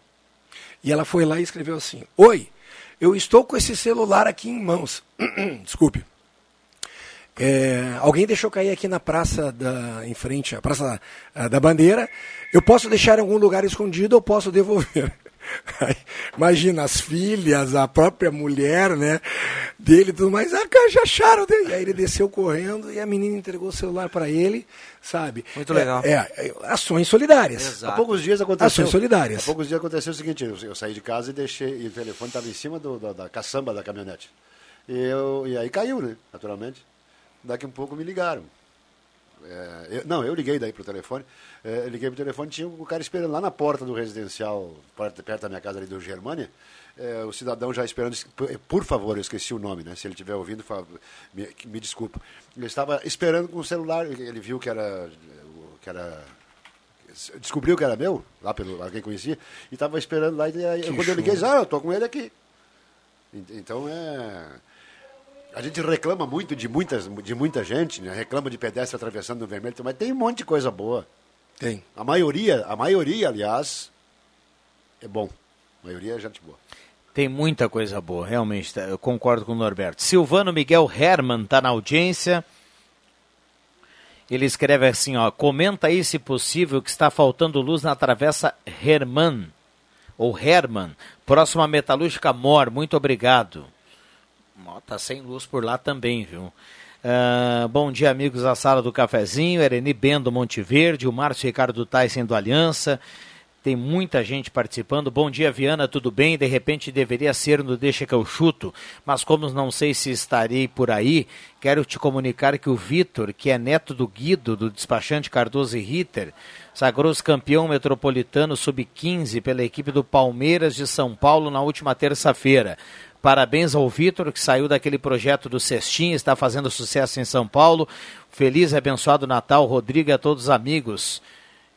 E ela foi lá e escreveu assim: Oi, eu estou com esse celular aqui em mãos. Desculpe. É, alguém deixou cair aqui na praça da, em frente, a praça da, da bandeira. Eu posso deixar em algum lugar escondido ou posso devolver. Imagina, as filhas, a própria mulher, né? Dele e tudo mais. Ah, cara, já acharam. dele. E aí ele desceu correndo e a menina entregou o celular para ele, sabe? Muito legal. É, é, ações solidárias. Há poucos dias aconteceu. Ações solidárias. Há poucos dias aconteceu o seguinte: eu, eu saí de casa e deixei. E o telefone estava em cima do, da, da caçamba da caminhonete. E, eu, e aí caiu, né? Naturalmente. Daqui um pouco me ligaram. É, eu- não, eu liguei daí pro telefone. É, liguei pro telefone, tinha um cara esperando lá na porta do residencial, perto, perto da minha casa ali do Germânia. É, o cidadão já esperando, por- favor, eu esqueci o nome, né? Se ele estiver ouvindo, me, me desculpa. Ele estava esperando com o celular, ele viu que era, que era descobriu que era meu, lá pelo alguém conhecia, e estava esperando lá. E aí, quando eu liguei, ah, eu tô com ele aqui. Ent- Então é. A gente reclama muito de, muitas, de muita gente, né? reclama de pedestre atravessando no vermelho, mas tem um monte de coisa boa. Tem. A maioria, a maioria, aliás, é bom. A maioria é gente boa. Tem muita coisa boa, realmente. tá? Eu concordo com o Norberto. Silvano Miguel Herman está na audiência. Ele escreve assim, ó, comenta aí se possível que está faltando luz na travessa Herman, ou Herman, próximo à Metalúrgica Mor, muito obrigado. Ó, tá sem luz por lá também, viu? Ah, bom dia, amigos da sala do cafezinho, Ereni Bendo Monte Verde, o Márcio Ricardo Tyson do Aliança, tem muita gente participando. Bom dia, Viana, tudo bem? De repente deveria ser no Deixa que eu chuto, mas como não sei se estarei por aí, quero te comunicar que o Vitor, que é neto do Guido, do despachante Cardoso e Ritter, sagrou-se campeão metropolitano sub-15 pela equipe do Palmeiras de São Paulo na última terça-feira. Parabéns ao Vitor, que saiu daquele projeto do Cestinha, está fazendo sucesso em São Paulo. Feliz e abençoado Natal, Rodrigo e a todos os amigos.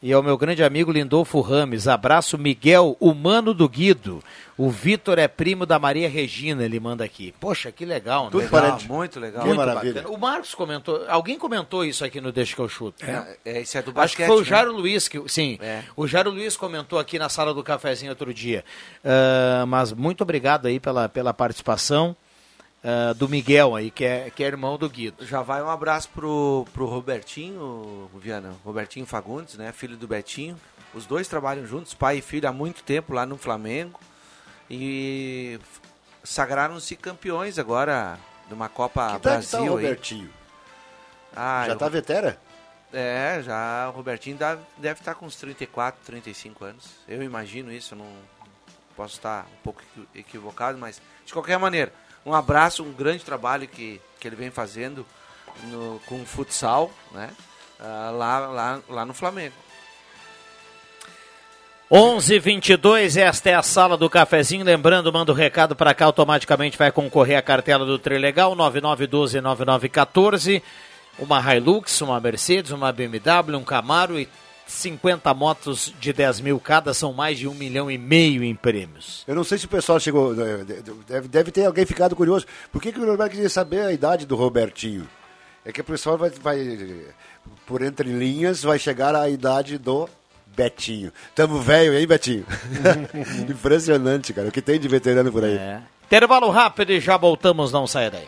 E ao meu grande amigo Lindolfo Rames. Abraço, Miguel, humano do Guido. O Vitor é primo da Maria Regina, ele manda aqui. Poxa, que legal, né? Tudo legal, parente. muito legal. Muito Que maravilha. bacana. O Marcos comentou, alguém comentou isso aqui no Deixa que eu chuto. É, é, esse é do Acho que basquete, foi o né? Jairo Luiz que, sim, É. o Jairo Luiz comentou aqui na sala do cafezinho outro dia. Ah, mas muito obrigado aí pela, pela participação ah, do Miguel aí, que é, que é irmão do Guido. Já vai um abraço pro, pro Robertinho, Viana, Robertinho Fagundes, né, filho do Betinho. Os dois trabalham juntos, pai e filho, há muito tempo lá no Flamengo. E sagraram-se campeões agora numa Copa Que idade tá o Brasil. aí. Robertinho? Ah, Já eu- tá vetera? É, já o Robertinho dá- deve estar com uns 34, 35 anos. Eu imagino isso, eu não posso estar um pouco equi- equivocado, mas de qualquer maneira, um abraço, um grande trabalho que, que ele vem fazendo no- com o futsal, né? Ah, lá, lá, lá no Flamengo. 11 22 esta é a sala do cafezinho. Lembrando, manda o recado para cá, automaticamente vai concorrer à cartela do Trilegal 9912-9914. Uma Hilux, uma Mercedes, uma BMW, um Camaro e 50 motos de 10 mil cada. São mais de um milhão e meio em prêmios. Eu não sei se o pessoal chegou. eh, Deve, deve ter alguém ficado curioso. Por que, que o Norberto queria saber a idade do Robertinho? É que o pessoal vai, vai, por entre linhas, vai chegar à idade do Betinho. Tamo velho, hein, Betinho? Impressionante, cara. O que tem de veterano por aí. É. Intervalo rápido e já voltamos, não saia daí.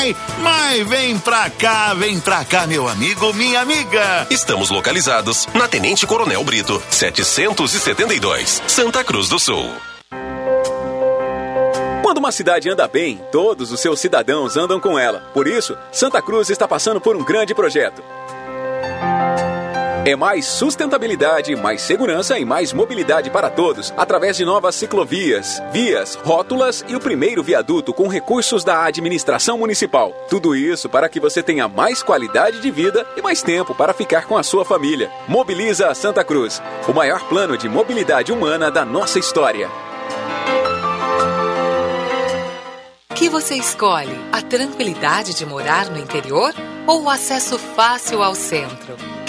Ai! Mas vem pra cá, vem pra cá, meu amigo, minha amiga! Estamos localizados na Tenente Coronel Brito, 772, Santa Cruz do Sul. Quando uma cidade anda bem, todos os seus cidadãos andam com ela. Por isso, Santa Cruz está passando por um grande projeto. É mais sustentabilidade, mais segurança e mais mobilidade para todos, através de novas ciclovias, vias, rótulas e o primeiro viaduto com recursos da administração municipal. Tudo isso para que você tenha mais qualidade de vida e mais tempo para ficar com a sua família. Mobiliza Santa Cruz, o maior plano de mobilidade humana da nossa história. O que você escolhe? A tranquilidade de morar no interior ou o acesso fácil ao centro?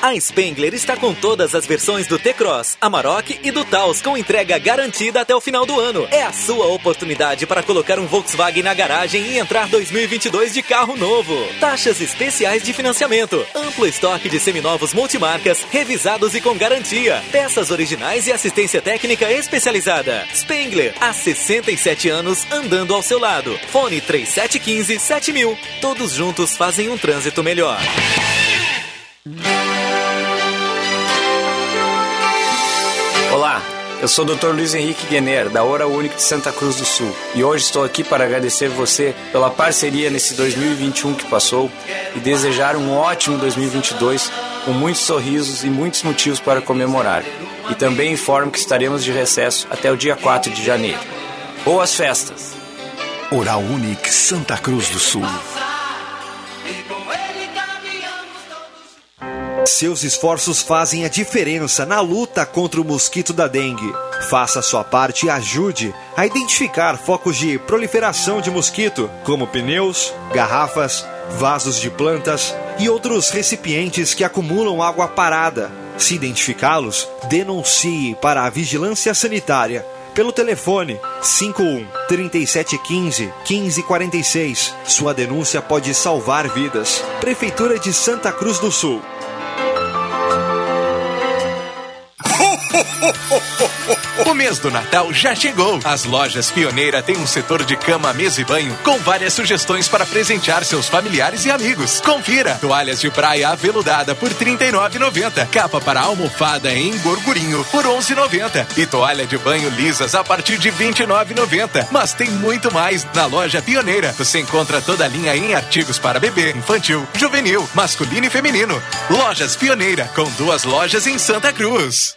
A Spengler está com todas as versões do T-Cross, Amarok e do Taos com entrega garantida até o final do ano. É a sua oportunidade para colocar um Volkswagen na garagem e entrar 2022 de carro novo. Taxas especiais de financiamento, amplo estoque de seminovos multimarcas, revisados e com garantia, peças originais e assistência técnica especializada. Spengler, há 67 anos andando ao seu lado. Fone 3715 7000. Todos juntos fazem um trânsito melhor. Eu sou o Dr. Luiz Henrique Guener, da Hora Única de Santa Cruz do Sul, e hoje estou aqui para agradecer você pela parceria nesse 2021 que passou e desejar um ótimo 2022 com muitos sorrisos e muitos motivos para comemorar. E também informo que estaremos de recesso até o dia 4 de janeiro. Boas festas! Oral Unique Santa Cruz do Sul. Seus esforços fazem a diferença na luta contra o mosquito da dengue. Faça sua parte e ajude a identificar focos de proliferação de mosquito, como pneus, garrafas, vasos de plantas e outros recipientes que acumulam água parada. Se identificá-los, denuncie para a Vigilância Sanitária pelo telefone 51 3715 1546. Sua denúncia pode salvar vidas. Prefeitura de Santa Cruz do Sul. O mês do Natal já chegou. As lojas Pioneira têm um setor de cama, mesa e banho com várias sugestões para presentear seus familiares e amigos. Confira: toalhas de praia aveludada por R$ 39,90, capa para almofada em gorgurinho por R$ 11,90 e toalha de banho lisas a partir de R$ 29,90. Mas tem muito mais na loja Pioneira. Você encontra toda a linha em artigos para bebê, infantil, juvenil, masculino e feminino. Lojas Pioneira, com duas lojas em Santa Cruz.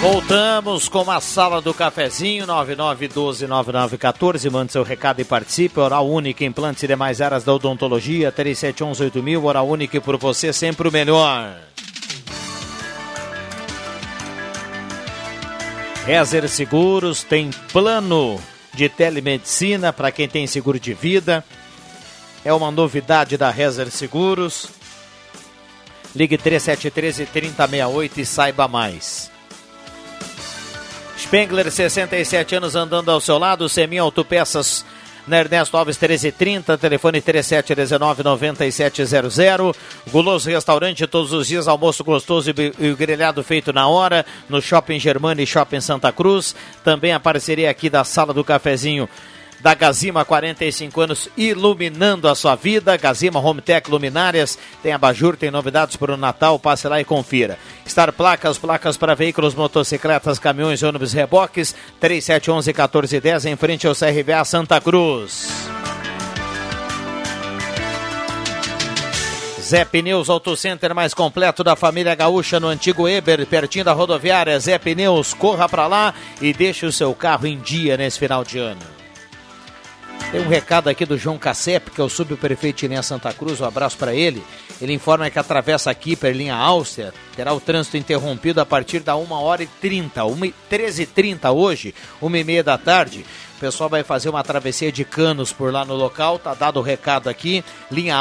Voltamos com a sala do cafezinho, 99129914. Mande seu recado e participe. Oral Única, implantes e demais áreas da odontologia, 37118000. Oral Única por você, sempre o melhor. Rezer Seguros tem plano de telemedicina para quem tem seguro de vida. É uma novidade da Rezer Seguros. Ligue 3713 3068 e saiba mais. Spengler, 67 anos, andando ao seu lado. Semi Autopeças na Ernesto Alves 1330, telefone 3719-9700. Guloso Restaurante, todos os dias, almoço gostoso e grelhado feito na hora, no Shopping Germana e Shopping Santa Cruz. Também a parceria aqui da Sala do Cafezinho da Gazima, 45 anos, iluminando a sua vida. Gazima Home Tech Luminárias, tem abajur, tem novidades para o Natal, passe lá e confira. Star Placas, placas para veículos, motocicletas, caminhões, ônibus, reboques, 3711-1410, em frente ao CRVA Santa Cruz. Zé Pneus Auto Center mais completo da família gaúcha no antigo Eber, pertinho da rodoviária. Zé Pneus, corra para lá e deixe o seu carro em dia nesse final de ano. Tem um recado aqui do João Cassep, que é o subprefeito de linha Santa Cruz, um abraço para ele. Ele informa que atravessa aqui per linha Áustria, terá o trânsito interrompido a partir da 1 hora e 30, 1 e 13 e 30 hoje, 1 e meia da tarde. O pessoal vai fazer uma travessia de canos por lá no local, tá dado o recado aqui. Linha,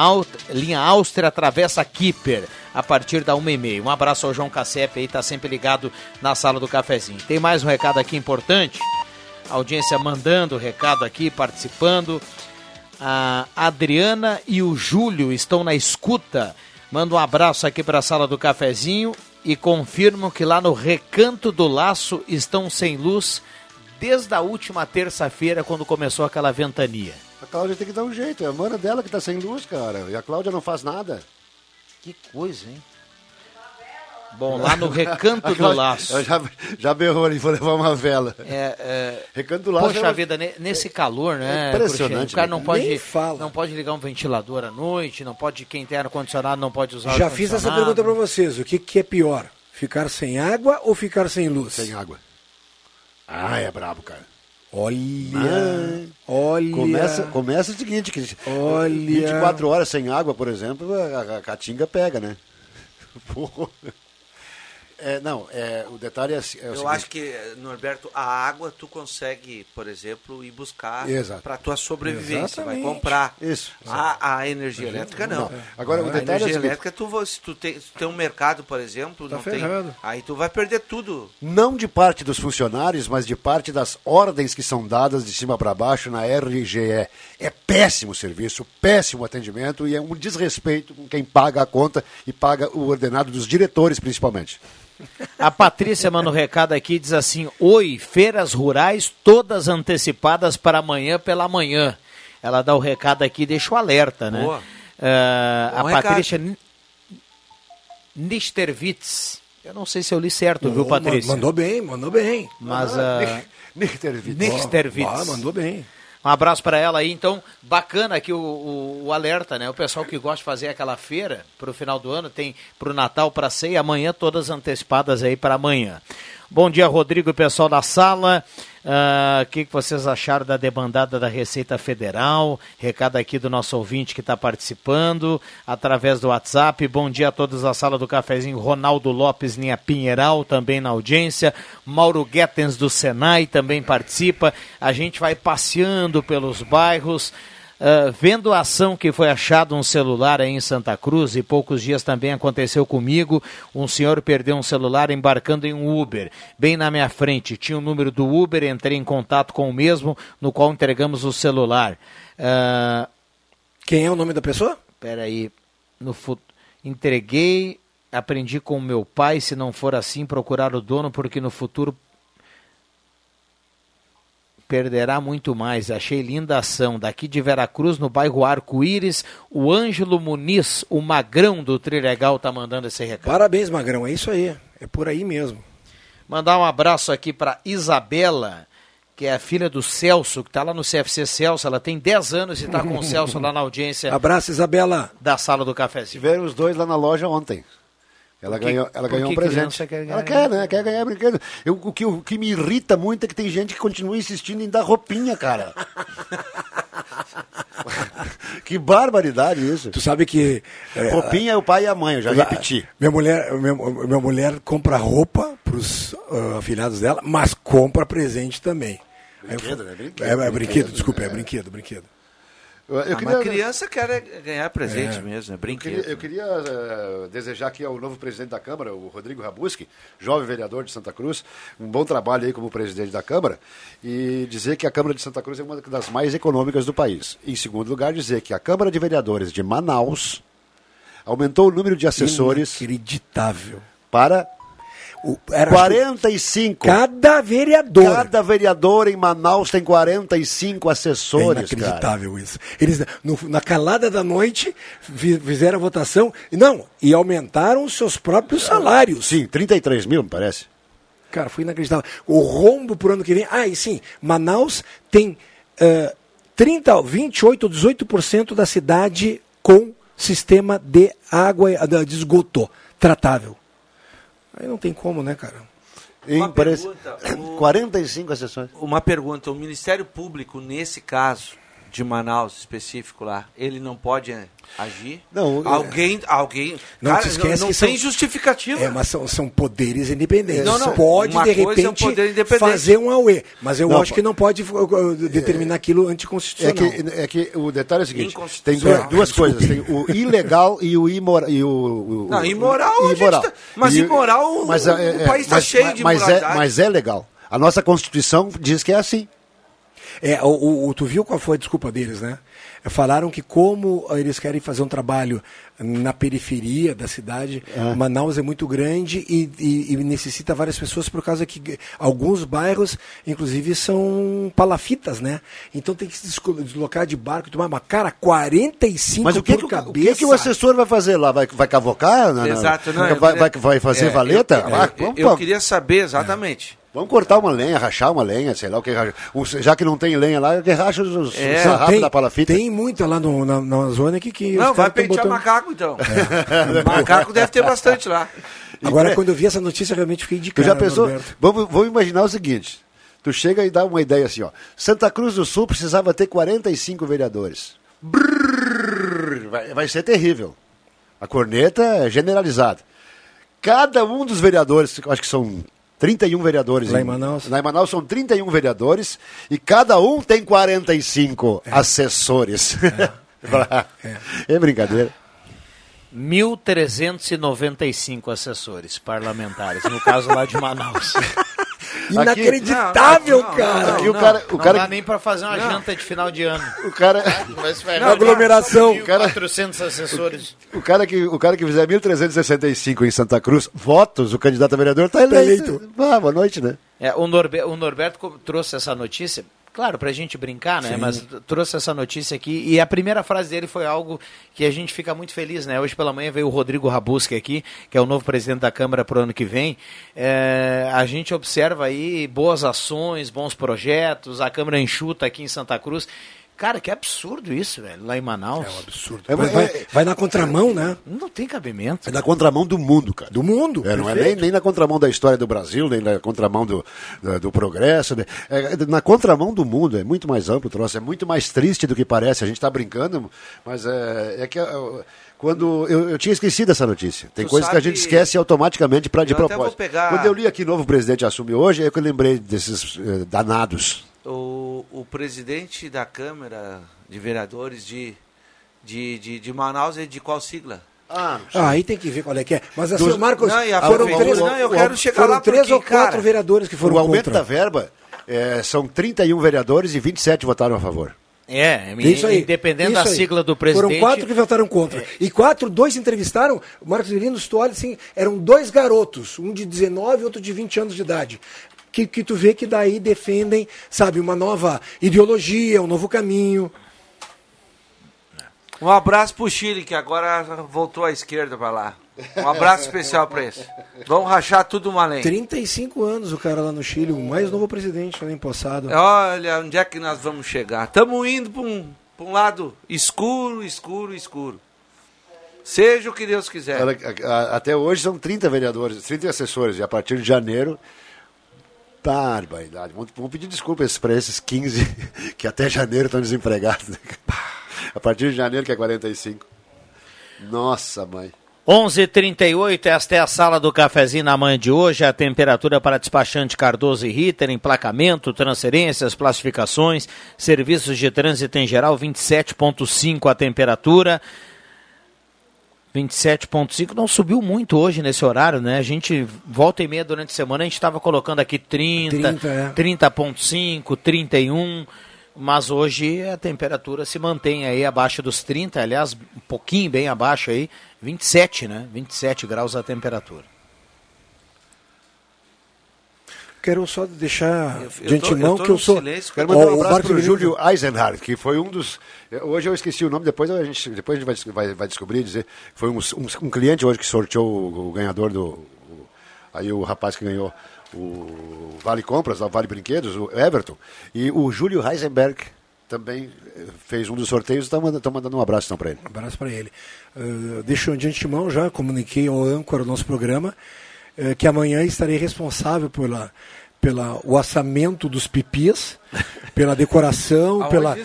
linha Áustria atravessa Kipper a partir da 1 e meia. Um abraço ao João Cassep aí, tá sempre ligado na sala do cafezinho. Tem mais um recado aqui importante. A audiência mandando recado aqui, participando. A Adriana e o Júlio estão na escuta. Manda um abraço aqui para a sala do cafezinho e confirmam que lá no Recanto do Laço estão sem luz desde a última terça-feira, quando começou aquela ventania. A Cláudia tem que dar um jeito, é a mana dela que tá sem luz, cara. E a Cláudia não faz nada. Que coisa, hein? Bom, lá no Recanto A do Laço. ela Já, já berrou ali, vou levar uma vela. É, é... Recanto do Laço. Poxa é uma- vida, ne- nesse calor, né? É impressionante? O cara né? não pode, Nem fala. não pode ligar um ventilador à noite, não pode, quem tem ar-condicionado não pode usar Já fiz essa pergunta para vocês. O que, que é pior? Ficar sem água ou ficar sem luz? Sem água. Ah, é brabo, cara. Olha, Ah, olha. Começa, começa o seguinte, que Olha. 24 horas sem água, por exemplo, a, a caatinga pega, né? Porra. É, não, é, o detalhe é, é o Eu seguinte. acho que, Norberto, a água tu consegue, por exemplo, ir buscar para tua sobrevivência. Exatamente. Vai comprar. Isso. A, a energia elétrica não. Não. Agora, o a detalhe é o energia elétrica, tu, se tu tem, se tu tem um mercado, por exemplo, Tá não tem. ferrado. Aí tu vai perder tudo. Não de parte dos funcionários, mas de parte das ordens que são dadas de cima para baixo na RGE. É péssimo serviço, péssimo atendimento e é um desrespeito com quem paga a conta e paga o ordenado dos diretores, principalmente. A Patrícia manda um recado aqui e diz assim: Oi, feiras rurais todas antecipadas para amanhã pela manhã. Ela dá o recado aqui e deixa o alerta, né? Boa. Ah, a recado. Patrícia Nistervitz. Eu não sei se eu li certo, viu, Patrícia? Mandou bem, mandou bem. Mas Ah, a. Nichterwitz. Nichterwitz. Ah, mandou bem. Um abraço para ela aí, então, bacana aqui o, o, o alerta, né? O pessoal que gosta de fazer aquela feira para o final do ano, tem para o Natal, para ceia, amanhã todas antecipadas aí para amanhã. Bom dia, Rodrigo e pessoal da sala. Ah, O que, que vocês acharam da demandada da Receita Federal? Recado aqui do nosso ouvinte que está participando através do WhatsApp. Bom dia a todos da sala do cafezinho. Ronaldo Lopes, linha Pinheiral, também na audiência. Mauro Guetens do Senai também participa. A gente vai passeando pelos bairros. Ah, vendo a ação que foi achado um celular aí em Santa Cruz e poucos dias também aconteceu comigo, um senhor perdeu um celular embarcando em um Uber, bem na minha frente, tinha o número do Uber, entrei em contato com o mesmo, no qual entregamos o celular. Ah, Quem é o nome da pessoa? Peraí, no fu- entreguei, aprendi com o meu pai, se não for assim, procurar o dono, porque no futuro perderá muito mais. Achei linda a ação. Daqui de Veracruz, no bairro Arco-Íris, o Ângelo Muniz, o magrão do Trilegal, tá mandando esse recado. Parabéns, Magrão. É isso aí. É por aí mesmo. Mandar um abraço aqui para Isabela, que é a filha do Celso, que está lá no CFC Celso. Ela tem 10 anos e está com o Celso lá na audiência Abraço, Isabela. da sala do cafezinho. Tiveram os dois lá na loja ontem. Ela Por que- ganhou, ela ganhou um presente. quer ela quer, né? Quer ganhar brinquedo. Eu, o, que, o que me irrita muito é que tem gente que continua insistindo em dar roupinha, cara. que barbaridade isso. Tu sabe que. é, roupinha é o pai e a mãe, eu já repeti. Minha mulher, minha, minha mulher compra roupa para os afilhados dela, mas compra presente também. Eu Brinquedo, falo- né? Brinquedo, É, é brinquedo, brinquedo, desculpa, é, é. brinquedo, brinquedo. Eu, eu Ah, queria, Mas criança quer ganhar presente É. mesmo, é eu brinquedo. queria, eu queria, eh, desejar aqui ao novo presidente da Câmara, o Rodrigo Rabuski, jovem vereador de Santa Cruz, um bom trabalho aí como presidente da Câmara, e dizer que a Câmara de Santa Cruz é uma das mais econômicas do país. Em segundo lugar, dizer que a Câmara de Vereadores de Manaus aumentou o número de assessores Inacreditável. para O, era 45. Cada vereador. Cada vereador em Manaus tem 45 É assessores, cara. inacreditável isso. Eles, no- na calada da noite, fi- fizeram a votação. Não, e aumentaram os seus próprios salários. Sim, 33 mil, me parece. Cara, foi inacreditável. O rombo pro ano que vem. Ah, e sim, Manaus tem eh, 30, 28 ou 18% da cidade com sistema de água, de esgoto tratável. Aí não tem como, né, cara? Em, Uma parece, pergunta, o- 45 assessores. Uma pergunta: o Ministério Público, nesse caso, de Manaus específico lá, ele não pode é, agir? Não, alguém, alguém, Não cara, se esquece não que tem são- justificativa. É, mas são, são poderes independentes. Não, não, Pode, uma de coisa é um repente, fazer um AUE. Mas eu Não, acho que não pode uh, determinar aquilo É anticonstitucional. que, é que o detalhe é o seguinte: tem duas, duas coisas. Tem o ilegal e o imoral. E o, o- Não, o- imoral, gente imoral. tá- mas E- imoral, o- o país tá mas- cheio de mas é, mas é legal. A nossa Constituição diz que é assim. É, o, o- o- tu viu qual foi a desculpa deles, né? Falaram que como eles querem fazer um trabalho na periferia da cidade, É. Manaus é muito grande e, e- e necessita várias pessoas por causa que alguns bairros, inclusive, são palafitas, né? Então tem que se deslocar de barco e tomar uma cara 45 Mas o que, por que, o- cabeça. o que, que o assessor vai fazer lá? Vai, vai cavocar? Exato, não, vai, queria- vai, vai fazer é, valeta? eu- Ah, eu- vamos, eu queria saber exatamente. Vamos cortar uma lenha, rachar uma lenha, sei lá o que. racha. Já que não tem lenha lá, que racha os, os É. sarrafos tem, da palafita. tem muita lá no- na, na zona que, que Não, vai pentear botando... macaco então. macaco deve ter bastante lá. Agora, quando eu vi essa notícia, eu realmente fiquei de Tu já pensou? Vamos, vamos imaginar o seguinte: tu chega e dá uma ideia assim, ó. Santa Cruz do Sul precisava ter 45 vereadores. Brrr, vai, vai ser terrível. A corneta é generalizada. Cada um dos vereadores, acho que são 31 vereadores. Lá em Manaus. Lá em Manaus são 31 vereadores e cada um tem 45 assessores. É. brincadeira. 1.395 assessores parlamentares, no caso lá de Manaus. Inacreditável, Não, não, cara. não, Aqui o não, cara- o não cara dá que- nem pra fazer uma janta de final de ano. O cara. Não, aglomeração. O cara... 400 assessores. O cara que, o cara que fizer 1.365 em Santa Cruz votos, o candidato a vereador está eleito. Ah, boa noite, né? É, o, Norbe- o Norberto trouxe essa notícia, claro, pra gente brincar, né? Sim. Mas trouxe essa notícia aqui e a primeira frase dele foi algo que a gente fica muito feliz, né? Hoje pela manhã veio o Rodrigo Rabuski aqui, que é o novo presidente da Câmara pro ano que vem. É, a gente observa aí boas ações, bons projetos, a Câmara enxuta aqui em Santa Cruz. Cara, que absurdo isso, velho, lá em Manaus. É um absurdo. É, Vai, é- vai- vai na contramão, né? Não tem cabimento. É na contramão do mundo, cara. Do mundo. É, não é nem, nem na contramão da história do Brasil, nem na contramão do, do, do progresso. né? É na contramão do mundo, é muito mais amplo o troço, é muito mais triste do que parece. A gente está brincando, mas é, é que é, quando eu, eu tinha esquecido essa notícia. Tem Tu coisas que a sabe- gente esquece automaticamente para de Eu até propósito. vou pegar- Quando eu li aqui novo presidente assume hoje, é que eu lembrei desses eh, danados. O, o presidente da Câmara de Vereadores de, de, de, de Manaus é de qual sigla? Ah, Ah, aí tem que ver qual é que é. Mas assim, Dos- Marcos, Não, foram três, não, eu quero chegar foram lá três porque, ou quatro cara, vereadores que foram o aumento contra. da verba eh, são 31 vereadores e 27 votaram a favor. É, Isso aí. independente Isso da aí. sigla do presidente. Foram quatro que votaram contra. E quatro, dois entrevistaram. O Marcos Virino, se tu olha assim, eram dois garotos, um de 19 e outro de 20 anos de idade. Que, que tu vê que daí defendem, sabe, uma nova ideologia, um novo caminho. Um abraço pro Chile, que agora voltou à esquerda para lá. Um abraço especial para eles. Vamos rachar tudo uma lenha. 35 anos o cara lá no Chile, o mais novo presidente lá empossado. Olha, onde é que nós vamos chegar? Estamos indo para um, pra um lado escuro, escuro, escuro. Seja o que Deus quiser. Até hoje são 30 vereadores, 30 assessores, e a partir de janeiro. Barbaridade. Vamos, pedir desculpas para esses 15 que até janeiro estão desempregados. né? A partir de janeiro, que é 45. Nossa, mãe. 11:38 esta é a sala do cafezinho na manhã de hoje. A temperatura para despachante Cardoso e Ritter, emplacamento, transferências, classificações, serviços de trânsito em geral, 27,5 a temperatura. 27,5 não subiu muito hoje nesse horário, né? A gente volta e meia durante a semana, a gente estava colocando aqui 30, 30, é. 30,5, 31, mas hoje a temperatura se mantém aí abaixo dos 30, aliás, um pouquinho bem abaixo aí, 27, né? 27 graus a temperatura. Quero só deixar Eu- eu de antemão que eu sou. silêncio, Quero Ó, mandar um abraço para o Júlio Eisenhardt, que foi um dos. Hoje eu esqueci o nome, depois a gente, depois a gente vai, vai, vai descobrir dizer. Foi um, um- um cliente hoje que sorteou o, o ganhador do. o- aí o rapaz que ganhou o Vale Compras, o Vale Brinquedos, o Everton. E o Júlio Heisenberg também eh, fez um dos sorteios. Estão mandando, mandando um abraço então para ele. Um abraço para ele. Uh, deixo de antemão já, comuniquei ao âncora do nosso programa, eh, que amanhã estarei responsável pela, pela o assamento dos pipis, pela decoração, pela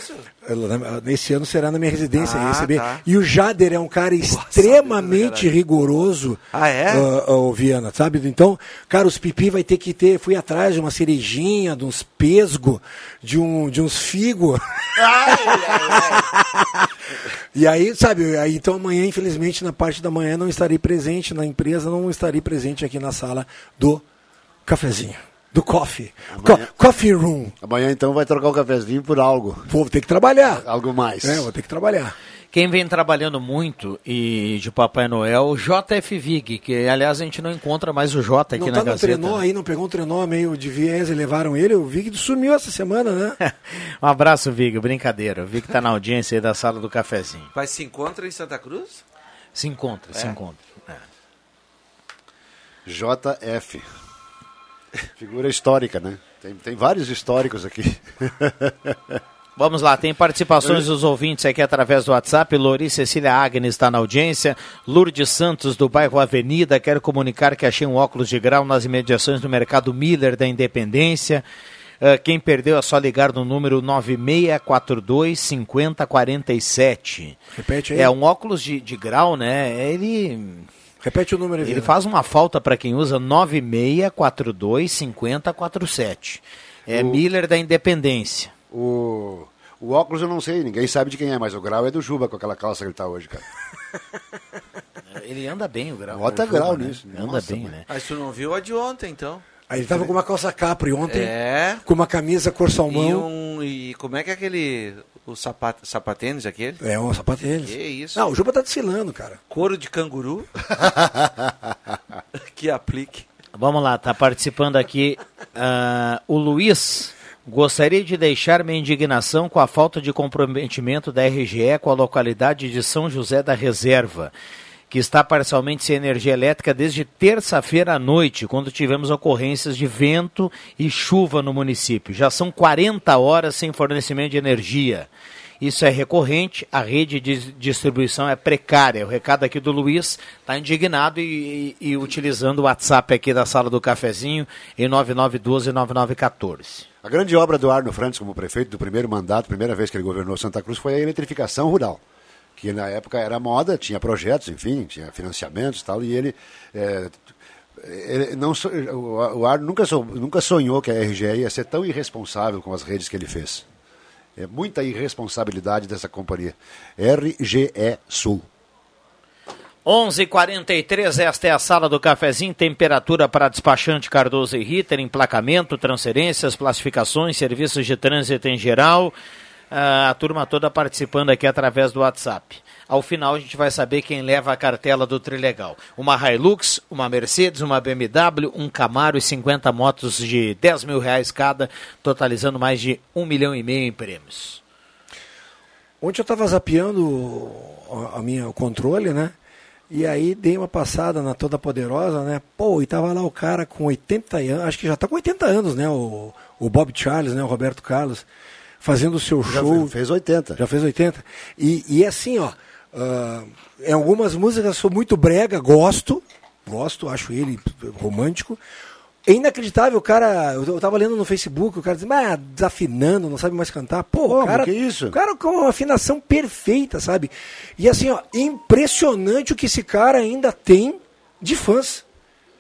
Nesse ano será na minha residência Ah, receber. tá. E o Jader é um cara extremamente rigoroso. Ah, é? ah, o Viana, sabe? Então, cara, os pipi vai ter que ter. Fui atrás de uma cerejinha, de uns pesgo, de, um, de uns figo. e aí, sabe, aí, então amanhã, infelizmente, na parte da manhã não estarei presente na empresa, não estarei presente aqui na sala do cafezinho. Do coffee. Co- coffee room. Amanhã então vai trocar o cafezinho por algo. Vou ter que trabalhar. Algo mais. É, vou ter que trabalhar. Quem vem trabalhando muito e de Papai Noel, o JF Vig, que aliás a gente não encontra mais o J aqui não na tá no Gazeta. trenó aí, não pegou um trenó meio de viés e levaram ele? O Vig sumiu essa semana, né? Um abraço, Vig, brincadeira. O Vig tá na audiência aí da sala do cafezinho. Mas se encontra em Santa Cruz? Se encontra, se É. encontra. JF. Figura histórica, né? Tem, tem vários históricos aqui. Vamos lá, tem participações dos ouvintes aqui através do WhatsApp. Lori Cecília Agnes está na audiência. Lourdes Santos, do bairro Avenida, quero comunicar que achei um óculos de grau nas imediações do mercado Miller da Independência. Ah, quem perdeu é só ligar no número 9642 5047. Repete aí. É um óculos de, de grau, né? Ele. Repete o número aí. Ele faz uma falta para quem usa 9642 5047. É O- Miller da Independência. O, o óculos eu não sei, ninguém sabe de quem é, mas o grau é do Juba com aquela calça que ele tá hoje, cara. Ele anda bem o grau. Bota o Juba, grau né? nisso. Anda Nossa, bem, mano. né? Mas tu não viu a de ontem, então? Aí ele tava com uma calça capri ontem, É. com uma camisa cor salmão. E, um, e como é que é aquele. O sapat, sapatênis aquele? É, um sapatênis. Que isso? Não, o Juba tá desfilando, cara. Couro de canguru? que aplique. Vamos lá, tá participando aqui ah, o Luiz. Gostaria de deixar minha indignação com a falta de comprometimento da RGE com a localidade de São José da Reserva, que está parcialmente sem energia elétrica desde terça-feira à noite, quando tivemos ocorrências de vento e chuva no município. Já são 40 horas sem fornecimento de energia. Isso é recorrente, a rede de distribuição é precária. O recado aqui do Luiz está indignado e, e- e utilizando o WhatsApp aqui da sala do cafezinho em 9912-9914. A grande obra do Arno Frantes como prefeito do primeiro mandato, primeira vez que ele governou Santa Cruz, foi a eletrificação rural. Que na época era moda, tinha projetos, enfim, tinha financiamentos e tal, e ele. é, ele não, o Arno nunca, nunca sonhou que a RGE ia ser tão irresponsável com as redes que ele fez. É muita irresponsabilidade dessa companhia. RGE Sul. 11:43 esta é a sala do cafezinho, temperatura para despachante Cardoso e Ritter, emplacamento, transferências, classificações, serviços de trânsito em geral. A turma toda participando aqui através do WhatsApp. Ao final a gente vai saber quem leva a cartela do Trilegal. Uma Hilux, uma Mercedes, uma BMW, um Camaro e 50 motos de 10 mil reais cada, totalizando mais de um milhão e meio em prêmios. Ontem eu tava zapeando a minha, o controle, né? E aí dei uma passada na Toda Poderosa, né? Pô, e tava lá o cara com 80 anos, acho que já tá com 80 anos, né? O, o Bob Charles, né? O Roberto Carlos, fazendo o seu Já show. fe- fez 80. Já fez 80. E, e assim, ó, ah, em algumas músicas eu sou muito brega, gosto, gosto, acho ele romântico. É inacreditável, o cara. Eu tava lendo no Facebook, o cara dizendo, ah, desafinando, não sabe mais cantar. Pô, Como? o cara. Que isso? O cara com uma afinação perfeita, sabe? E assim, ó, impressionante o que esse cara ainda tem de fãs.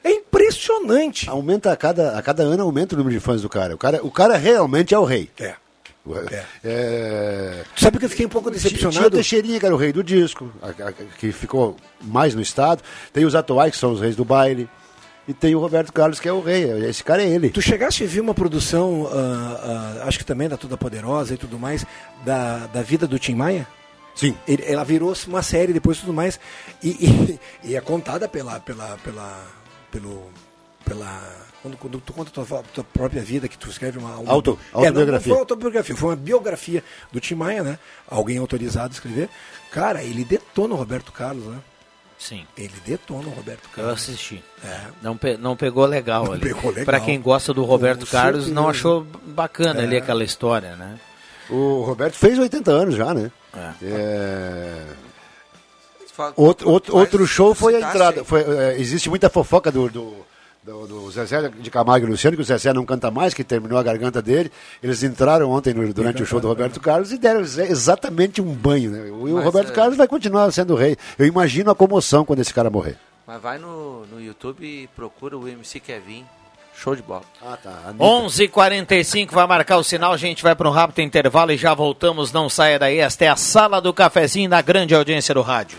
É impressionante. Aumenta a cada, a cada ano aumenta o número de fãs do cara. O cara, o cara realmente é o rei. É. É. Sabe que eu fiquei um pouco Tinha decepcionado? o Teixeirinha, que era o rei do disco, a- a- que ficou mais no estado. Tem os atuais, que são os reis do baile. E tem o Roberto Carlos, que é o rei. Esse cara é ele. Tu chegaste a ver uma produção, ah, ah, acho que também da Toda Poderosa e tudo mais, da, da vida do Tim Maia? Sim. Ele- ela virou uma série depois e tudo mais. E, e- e é contada pela. pela, pela pelo. pela. Quando, quando tu conta a tua, tua própria vida, que tu escreve uma. uma Auto- É, não- não, autobiografia. foi autobiografia, foi uma biografia do Tim Maia, né? Alguém autorizado a escrever. Cara, ele detona o Roberto Carlos, né? Sim. Ele detona o Roberto Eu Carlos. assisti. É. Não, pe- não pegou legal Não ali. pegou legal. Pra quem gosta do Roberto Carlos, não certeza. achou bacana ali É. aquela história, né? O Roberto fez 80 anos já, né? É. Outro, outro, outro show foi a entrada. Foi, é, existe muita fofoca do, do, do, do Zezé de Camargo e Luciano, que o Zezé não canta mais, que terminou a garganta dele. Eles entraram ontem no- durante o show do Roberto Carlos e deram ex- exatamente um banho. Né? E o Mas, Roberto é- Carlos vai continuar sendo rei. Eu imagino a comoção quando esse cara morrer. Mas vai no, no YouTube e procura o MC Kevin. Show de bola. Ah, tá. 11:45 vai marcar o sinal, a gente vai para um rápido intervalo e já voltamos, não saia daí. Esta é a Sala do Cafezinho da grande audiência do rádio.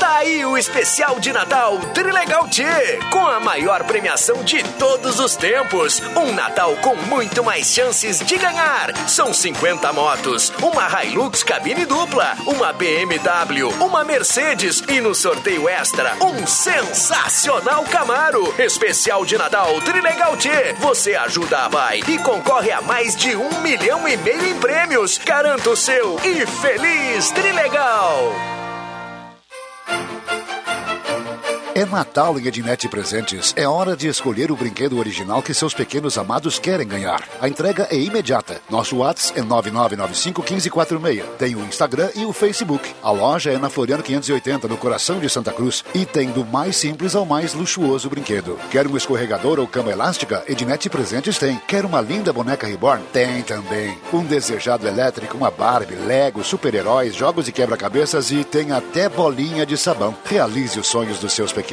Tá aí o especial de Natal Trilegal T, com a maior premiação de todos os tempos. Um Natal com muito mais chances de ganhar. São 50 motos, uma Hilux cabine dupla, uma BMW, uma Mercedes e no sorteio extra, um sensacional Camaro. Especial de Natal Trilegal T. Você ajuda a Pai e concorre a mais de um milhão e meio em prêmios. Garanta o seu e feliz Trilegal! É Natal em Ednet Presentes. É hora de escolher o brinquedo original que seus pequenos amados querem ganhar. A entrega é imediata. Nosso WhatsApp é 99951546. Tem o Instagram e o Facebook. A loja é na Floriano 580, no coração de Santa Cruz. E tem do mais simples ao mais luxuoso brinquedo. Quer um escorregador ou cama elástica? Ednet Presentes tem. Quer uma linda boneca reborn? Tem também. Um desejado elétrico, uma Barbie, Lego, super-heróis, jogos e quebra-cabeças e tem até bolinha de sabão. Realize os sonhos dos seus pequenos.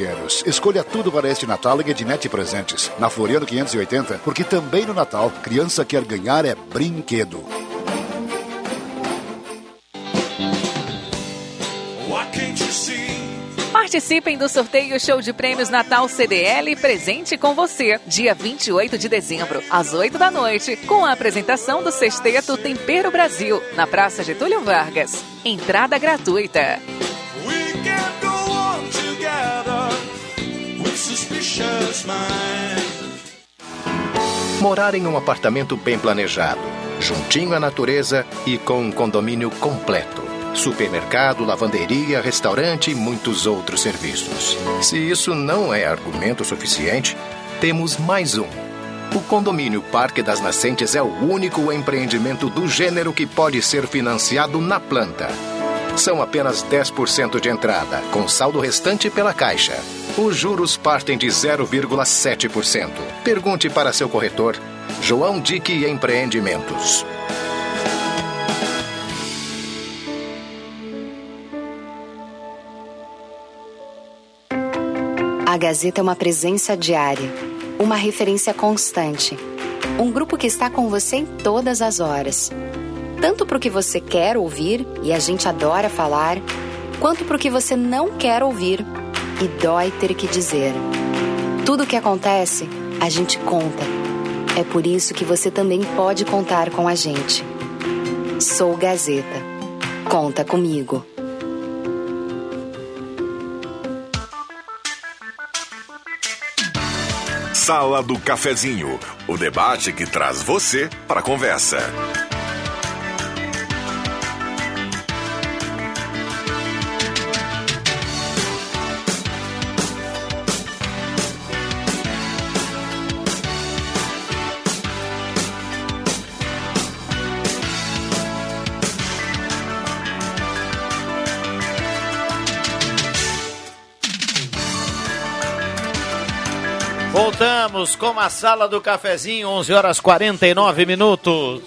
Escolha tudo para este Natal em Ednet Presentes. Na Floriano 580, porque também no Natal, criança quer ganhar é brinquedo. Participem do sorteio Show de Prêmios Natal CDL Presente com você, dia 28 de dezembro, às 8 da noite, com a apresentação do Sexteto Tempero Brasil, na Praça Getúlio Vargas. Entrada gratuita. Morar em um apartamento bem planejado, juntinho à natureza e com um condomínio completo. Supermercado, lavanderia, restaurante e muitos outros serviços. Se isso não é argumento suficiente, temos mais um. O condomínio Parque das Nascentes é o único empreendimento do gênero que pode ser financiado na planta. São apenas 10% de entrada, com saldo restante pela Caixa. Os juros partem de 0,7%. Pergunte para seu corretor, João Dick Empreendimentos. A Gazeta é uma presença diária, uma referência constante. Um grupo que está com você em todas as horas. Tanto para o que você quer ouvir, e a gente adora falar, quanto para o que você não quer ouvir, e dói ter que dizer. Tudo o que acontece, a gente conta. É por isso que você também pode contar com a gente. Sou Gazeta. Conta comigo. Sala do Cafezinho, o debate que traz você para a conversa. Voltamos com a Sala do Cafezinho, 11 horas 49 minutos.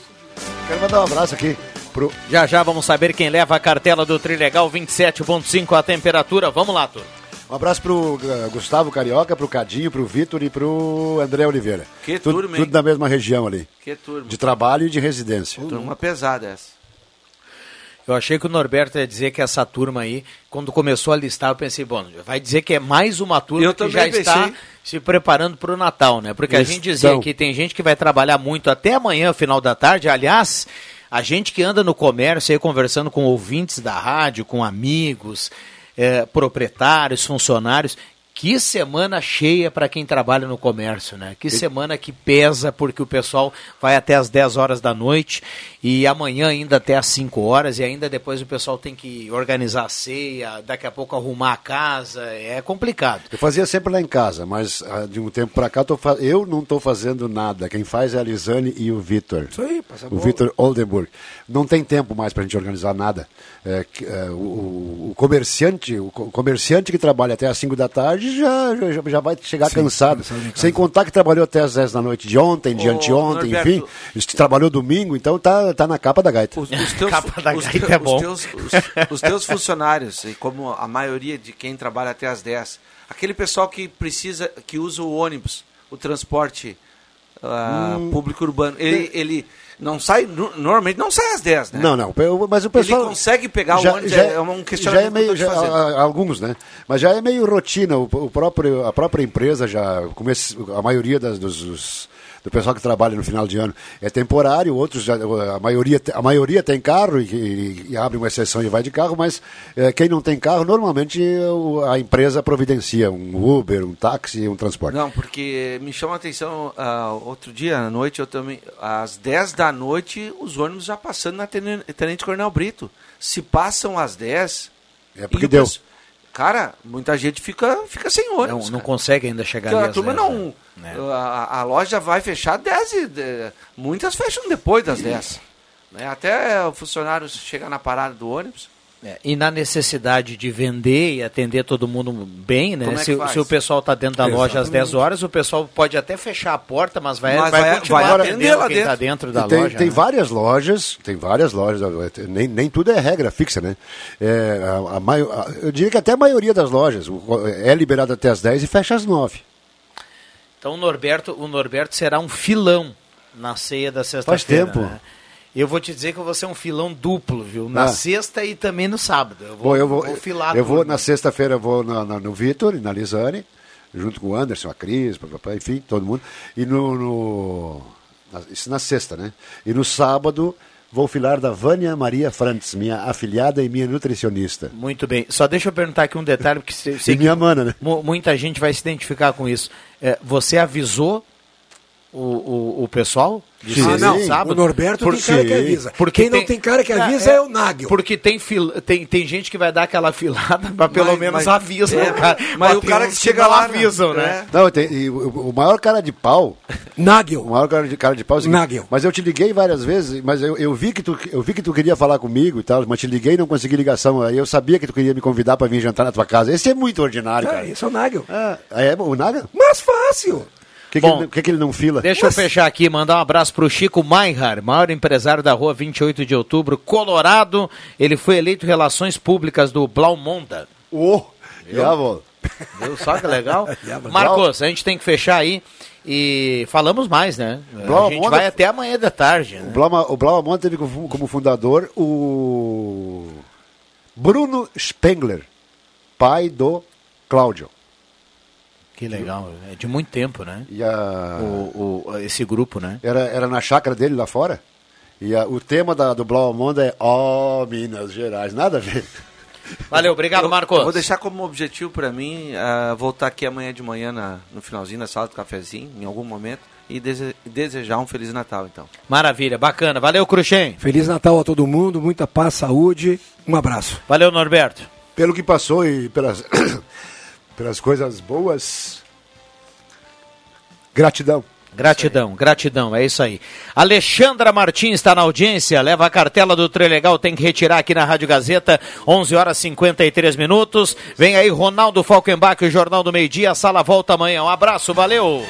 Quero mandar um abraço aqui pro. Já já vamos saber quem leva a cartela do Trilegal 27,5 a temperatura. Vamos lá, turma. Um abraço pro uh, Gustavo Carioca, pro Cadinho, pro Vitor e pro André Oliveira. Que tudo, turma, hein? Tudo da mesma região ali. Que turma. De trabalho e de residência. Turma pesada essa. Eu achei que o Norberto ia dizer que essa turma aí, quando começou a listar, eu pensei, bom, vai dizer que é mais uma turma Eu que já está pensei. se preparando para o Natal, né? Porque a gente dizia Estão. que tem gente que vai trabalhar muito até amanhã, final da tarde. Aliás, a gente que anda no comércio aí conversando com ouvintes da rádio, com amigos, eh, proprietários, funcionários. Que semana cheia para quem trabalha no comércio, né? Que semana que pesa, porque o pessoal vai até as 10 horas da noite e amanhã ainda até as 5 horas, e ainda depois o pessoal tem que organizar a ceia, daqui a pouco arrumar a casa, é complicado. Eu fazia sempre lá em casa, mas ah, de um tempo para cá eu, tô fa- eu não estou fazendo nada. Quem faz é a Lisane e o Vitor. Isso aí, passa a O. Vitor Oldenburg. Não tem tempo mais para a gente organizar nada. É, é, o, o comerciante, o co- comerciante que trabalha até às 5 da tarde já, já, já vai chegar Sim, cansado. Sem contar que trabalhou até às 10 da noite de ontem, de Ô, anteontem, Norberto. enfim. Este trabalhou domingo, então tá, tá na capa da gaita. Os, os teus, Capa da os gaita teus- é bom. os teus- os- os teus funcionários, e como a maioria de quem trabalha até às 10, aquele pessoal que precisa, que usa o ônibus, o transporte ah, Hum. público urbano, ele, ele não sai, no- normalmente não sai às 10, né? Não, não, mas o pessoal... Ele consegue pegar o ônibus, é um questionamento já é meio, que já- a- alguns, né? Mas já é meio rotina, o, o próprio, a própria empresa já, como esse- a maioria das, dos- do pessoal que trabalha no final de ano é temporário, outros já, a maioria, a maioria tem carro e, e- e abre uma exceção e vai de carro, mas eh, quem não tem carro, normalmente a empresa providencia um Uber, um táxi, um transporte. Não, porque me chama a atenção, ah, outro dia à noite, eu também, às 10 da noite, os ônibus já passando na Tenen- Tenente Coronel Brito. Se passam às 10... É porque deu. pesso- Cara, muita gente fica, fica sem Não, ônibus. não cara. consegue ainda chegar Porque ali a turma 10, não. né? A, a loja vai fechar 10 e. de- muitas fecham depois das 10. Né? Até o funcionário chegar na parada do ônibus. É, e na necessidade de vender e atender todo mundo bem, né? É se, faz? se o pessoal está dentro da loja às 10 horas, o pessoal pode até fechar a porta, mas vai, Mas vai, vai- continuar vai atendendo quem está dentro da E tem, loja. tem né? várias lojas, tem várias lojas, nem, nem tudo é regra fixa, né? É, a, a a- eu diria que até a maioria das lojas é liberada até as 10 e fecha às 9. Então o Norberto, o Norberto será um filão na ceia da sexta-feira. tempo. né? Eu vou te dizer que eu vou ser um filão duplo, viu? Na Ah. sexta e também no sábado. Eu vou, Bom, eu vou, vou filar eu vou na sexta-feira eu vou na- na- no Vitor e na Lisane, junto com o Anderson, a Cris, papapá, enfim, todo mundo. E no, no- na- isso na sexta, né? E no sábado vou filar da Vânia Maria Frantz, minha afiliada e minha nutricionista. Muito bem. Só deixa eu perguntar aqui um detalhe, porque sei, sei que minha mana, né? mu- muita gente vai se identificar com isso. É, você avisou o, o, o pessoal? de Ah, não. sábado? O Norberto tem cara que avisa. Quem não tem cara que avisa é o Nagel. Porque tem, fil, tem, tem gente que vai dar aquela filada, mas pelo Mas- menos mas- avisa é, o cara. mas o tem cara que chega não lá, né? avisam, É. né? Não, tem, e o, o maior cara de pau. Nagel. O maior cara de, cara de pau é o seguinte, Nagel. Mas eu te liguei várias vezes, mas eu, eu, vi que tu, eu vi que tu queria falar comigo e tal, mas te liguei e não consegui ligação. Aí eu sabia que tu queria me convidar para vir jantar na tua casa. Esse é muito ordinário, cara. É, esse é o Nagel. Ah, é o Naga? Mas fácil. O que, que, Bom, ele, que que ele não fila? Deixa eu fechar aqui, mandar um abraço pro Chico Maihar, maior empresário da rua 28 de outubro, Colorado. Ele foi eleito Relações Públicas do Blaumonda. Oh, vou. Viu só que legal? Marcos, a gente tem que fechar aí e falamos mais, né? a Blaumonda- gente vai até amanhã da tarde. O Né? Blauma- O Blaumonte teve como fundador o Bruno Spengler, pai do Cláudio. Que legal, é de muito tempo, né? E a... O, o- esse grupo, né? Era, era na chácara dele lá fora. E a- o tema da, do Blaumonda é Ó Minas Gerais. Nada a ver. Valeu, obrigado, Marcos. eu Vou deixar como objetivo para mim ah, voltar aqui amanhã de manhã na- no finalzinho da sala do cafezinho, em algum momento, e dese- desejar um Feliz Natal, então. Maravilha, bacana. Valeu, Cruxem. Feliz Natal a todo mundo, muita paz, saúde. Um abraço. Valeu, Norberto. Pelo que passou e pelas, pelas coisas boas. Gratidão. Gratidão, gratidão, é isso aí. Alexandra Martins está na audiência, leva a cartela do Trilegal, tem que retirar aqui na Rádio Gazeta, 11 horas e 53 minutos. Vem aí Ronaldo Falkenbach, o Jornal do Meio Dia, a sala volta amanhã. Um abraço, valeu!